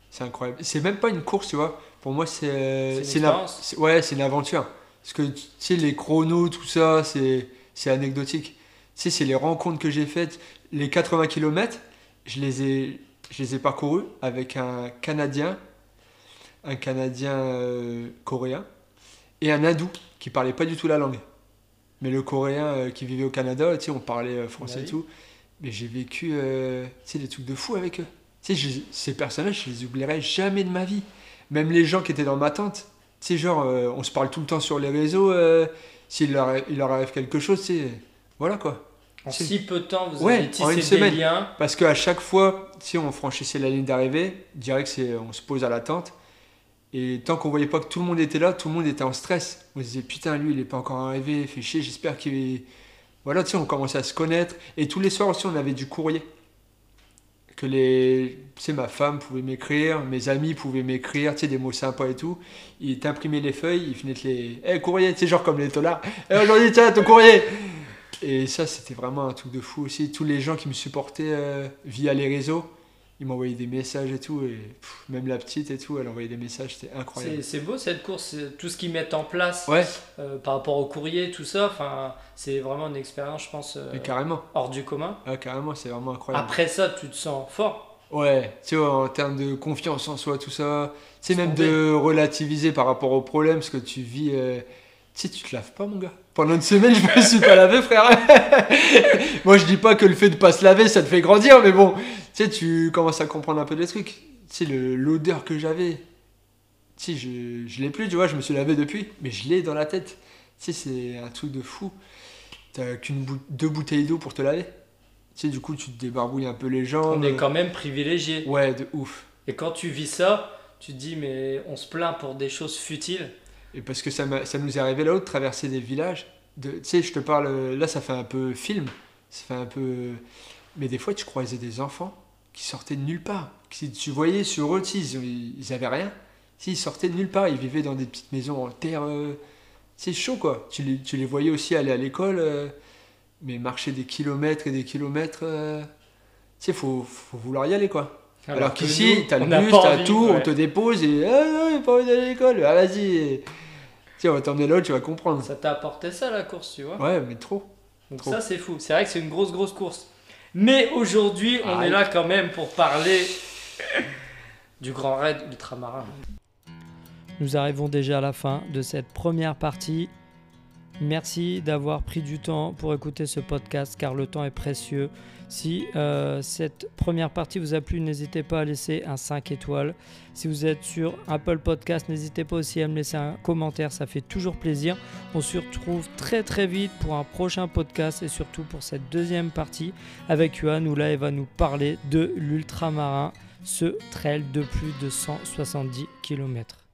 c'est incroyable. C'est même pas une course, tu vois. Pour moi, c'est, euh, C'est une une, expérience. c'est- ouais, c'est une aventure. Parce que tu sais, les chronos, tout ça, c'est, c'est anecdotique. Tu sais, c'est les rencontres que j'ai faites. Les 80 km, je les ai, je les ai parcourus avec un Canadien, un Canadien euh, coréen et un hindou qui parlait pas du tout la langue. Mais le coréen euh, qui vivait au Canada, tu sais, on parlait euh, français Bah et tout. Mais j'ai vécu, euh, des trucs de fou avec eux. Tu sais, je- ces personnages, je les oublierai jamais de ma vie. Même les gens qui étaient dans ma tente. Tu sais, genre, on se parle tout le temps sur les réseaux. S'il leur, il leur arrive quelque chose, sais, voilà quoi. En si peu de temps, vous Ouais, avez en tissé des semaine. liens. Parce qu'à chaque fois, si on franchissait la ligne d'arrivée, direct, c'est, on se pose à la tente. Et tant qu'on voyait pas que tout le monde était là, tout le monde était en stress. On se disait, putain, lui, il est pas encore arrivé, fait chier, j'espère qu'il. Voilà, tu sais, on commençait à se connaître. Et tous les soirs aussi, on avait du courrier. Que les. Tu sais, ma femme pouvait m'écrire, mes amis pouvaient m'écrire, tu sais, des mots sympas et tout. Ils t'imprimaient les feuilles, ils te les. Eh, courrier, tu sais, genre comme les tolards. Eh, aujourd'hui, tiens, ton courrier Et ça, c'était vraiment un truc de fou aussi. Tous les gens qui me supportaient euh, via les réseaux, ils m'envoyaient des messages et tout. Et pff, même la petite et tout, elle envoyait des messages, c'était incroyable. C'est c'est beau cette course, c'est tout ce qu'ils mettent en place Ouais, euh, par rapport au courrier, tout ça. Enfin, c'est vraiment une expérience, je pense, euh, carrément. hors du commun. Ah, carrément, c'est vraiment incroyable. Après ça, tu te sens fort. Ouais, tu vois, en termes de confiance en soi, tout ça. Sais, même de relativiser par rapport au problème, parce que tu vis. Tu sais, tu te laves pas, mon gars. Pendant une semaine, je me suis pas lavé, frère. Moi, je dis pas que le fait de pas se laver, ça te fait grandir, mais bon, tu sais, tu commences à comprendre un peu des trucs. Tu sais, le- l'odeur que j'avais. Tu sais, je, je l'ai plus, tu vois, je me suis lavé depuis, mais je l'ai dans la tête. Tu sais, c'est un truc de fou. T'as qu'une deux bouteilles d'eau pour te laver. Tu sais, du coup, tu te débarbouilles un peu les jambes. On est quand même privilégié. Ouais, de ouf. Et quand tu vis ça, tu te dis, mais on se plaint pour des choses futiles. Et parce que ça, ça nous est arrivé là-haut de traverser des villages. De, tu sais, je te parle, euh, là ça fait un peu film, ça fait un peu... Mais des fois tu croisais des enfants qui sortaient de nulle part. Tu voyais sur eux, ils, ils avaient rien. Ils sortaient de nulle part, ils vivaient dans des petites maisons en terre. euh, c'est chaud quoi. Tu les, tu les voyais aussi aller à l'école, euh, mais marcher des kilomètres et des kilomètres. euh, tu sais, faut, faut vouloir y aller quoi. Alors, que qu'ici, t'as le bus, t'as tout, ouais. on te dépose et ah non, j'ai pas envie d'aller à l'école. Ah vas-y. Tiens, on va t'emmener là, tu vas comprendre. Ça t'a apporté ça la course, tu vois. Ouais, mais trop. Donc Trop. ça c'est fou. C'est vrai que c'est une grosse grosse course. Mais aujourd'hui, on Aïe. est là quand même pour parler du grand raid ultramarin. Nous arrivons déjà à la fin de cette première partie. Merci d'avoir pris du temps pour écouter ce podcast car le temps est précieux. Si euh, cette première partie vous a plu, n'hésitez pas à laisser un 5 étoiles. Si vous êtes sur Apple Podcast, n'hésitez pas aussi à me laisser un commentaire, ça fait toujours plaisir. On se retrouve très très vite pour un prochain podcast et surtout pour cette deuxième partie avec Yuan où là il va nous parler de l'ultramarin, ce trail de plus de 170 km.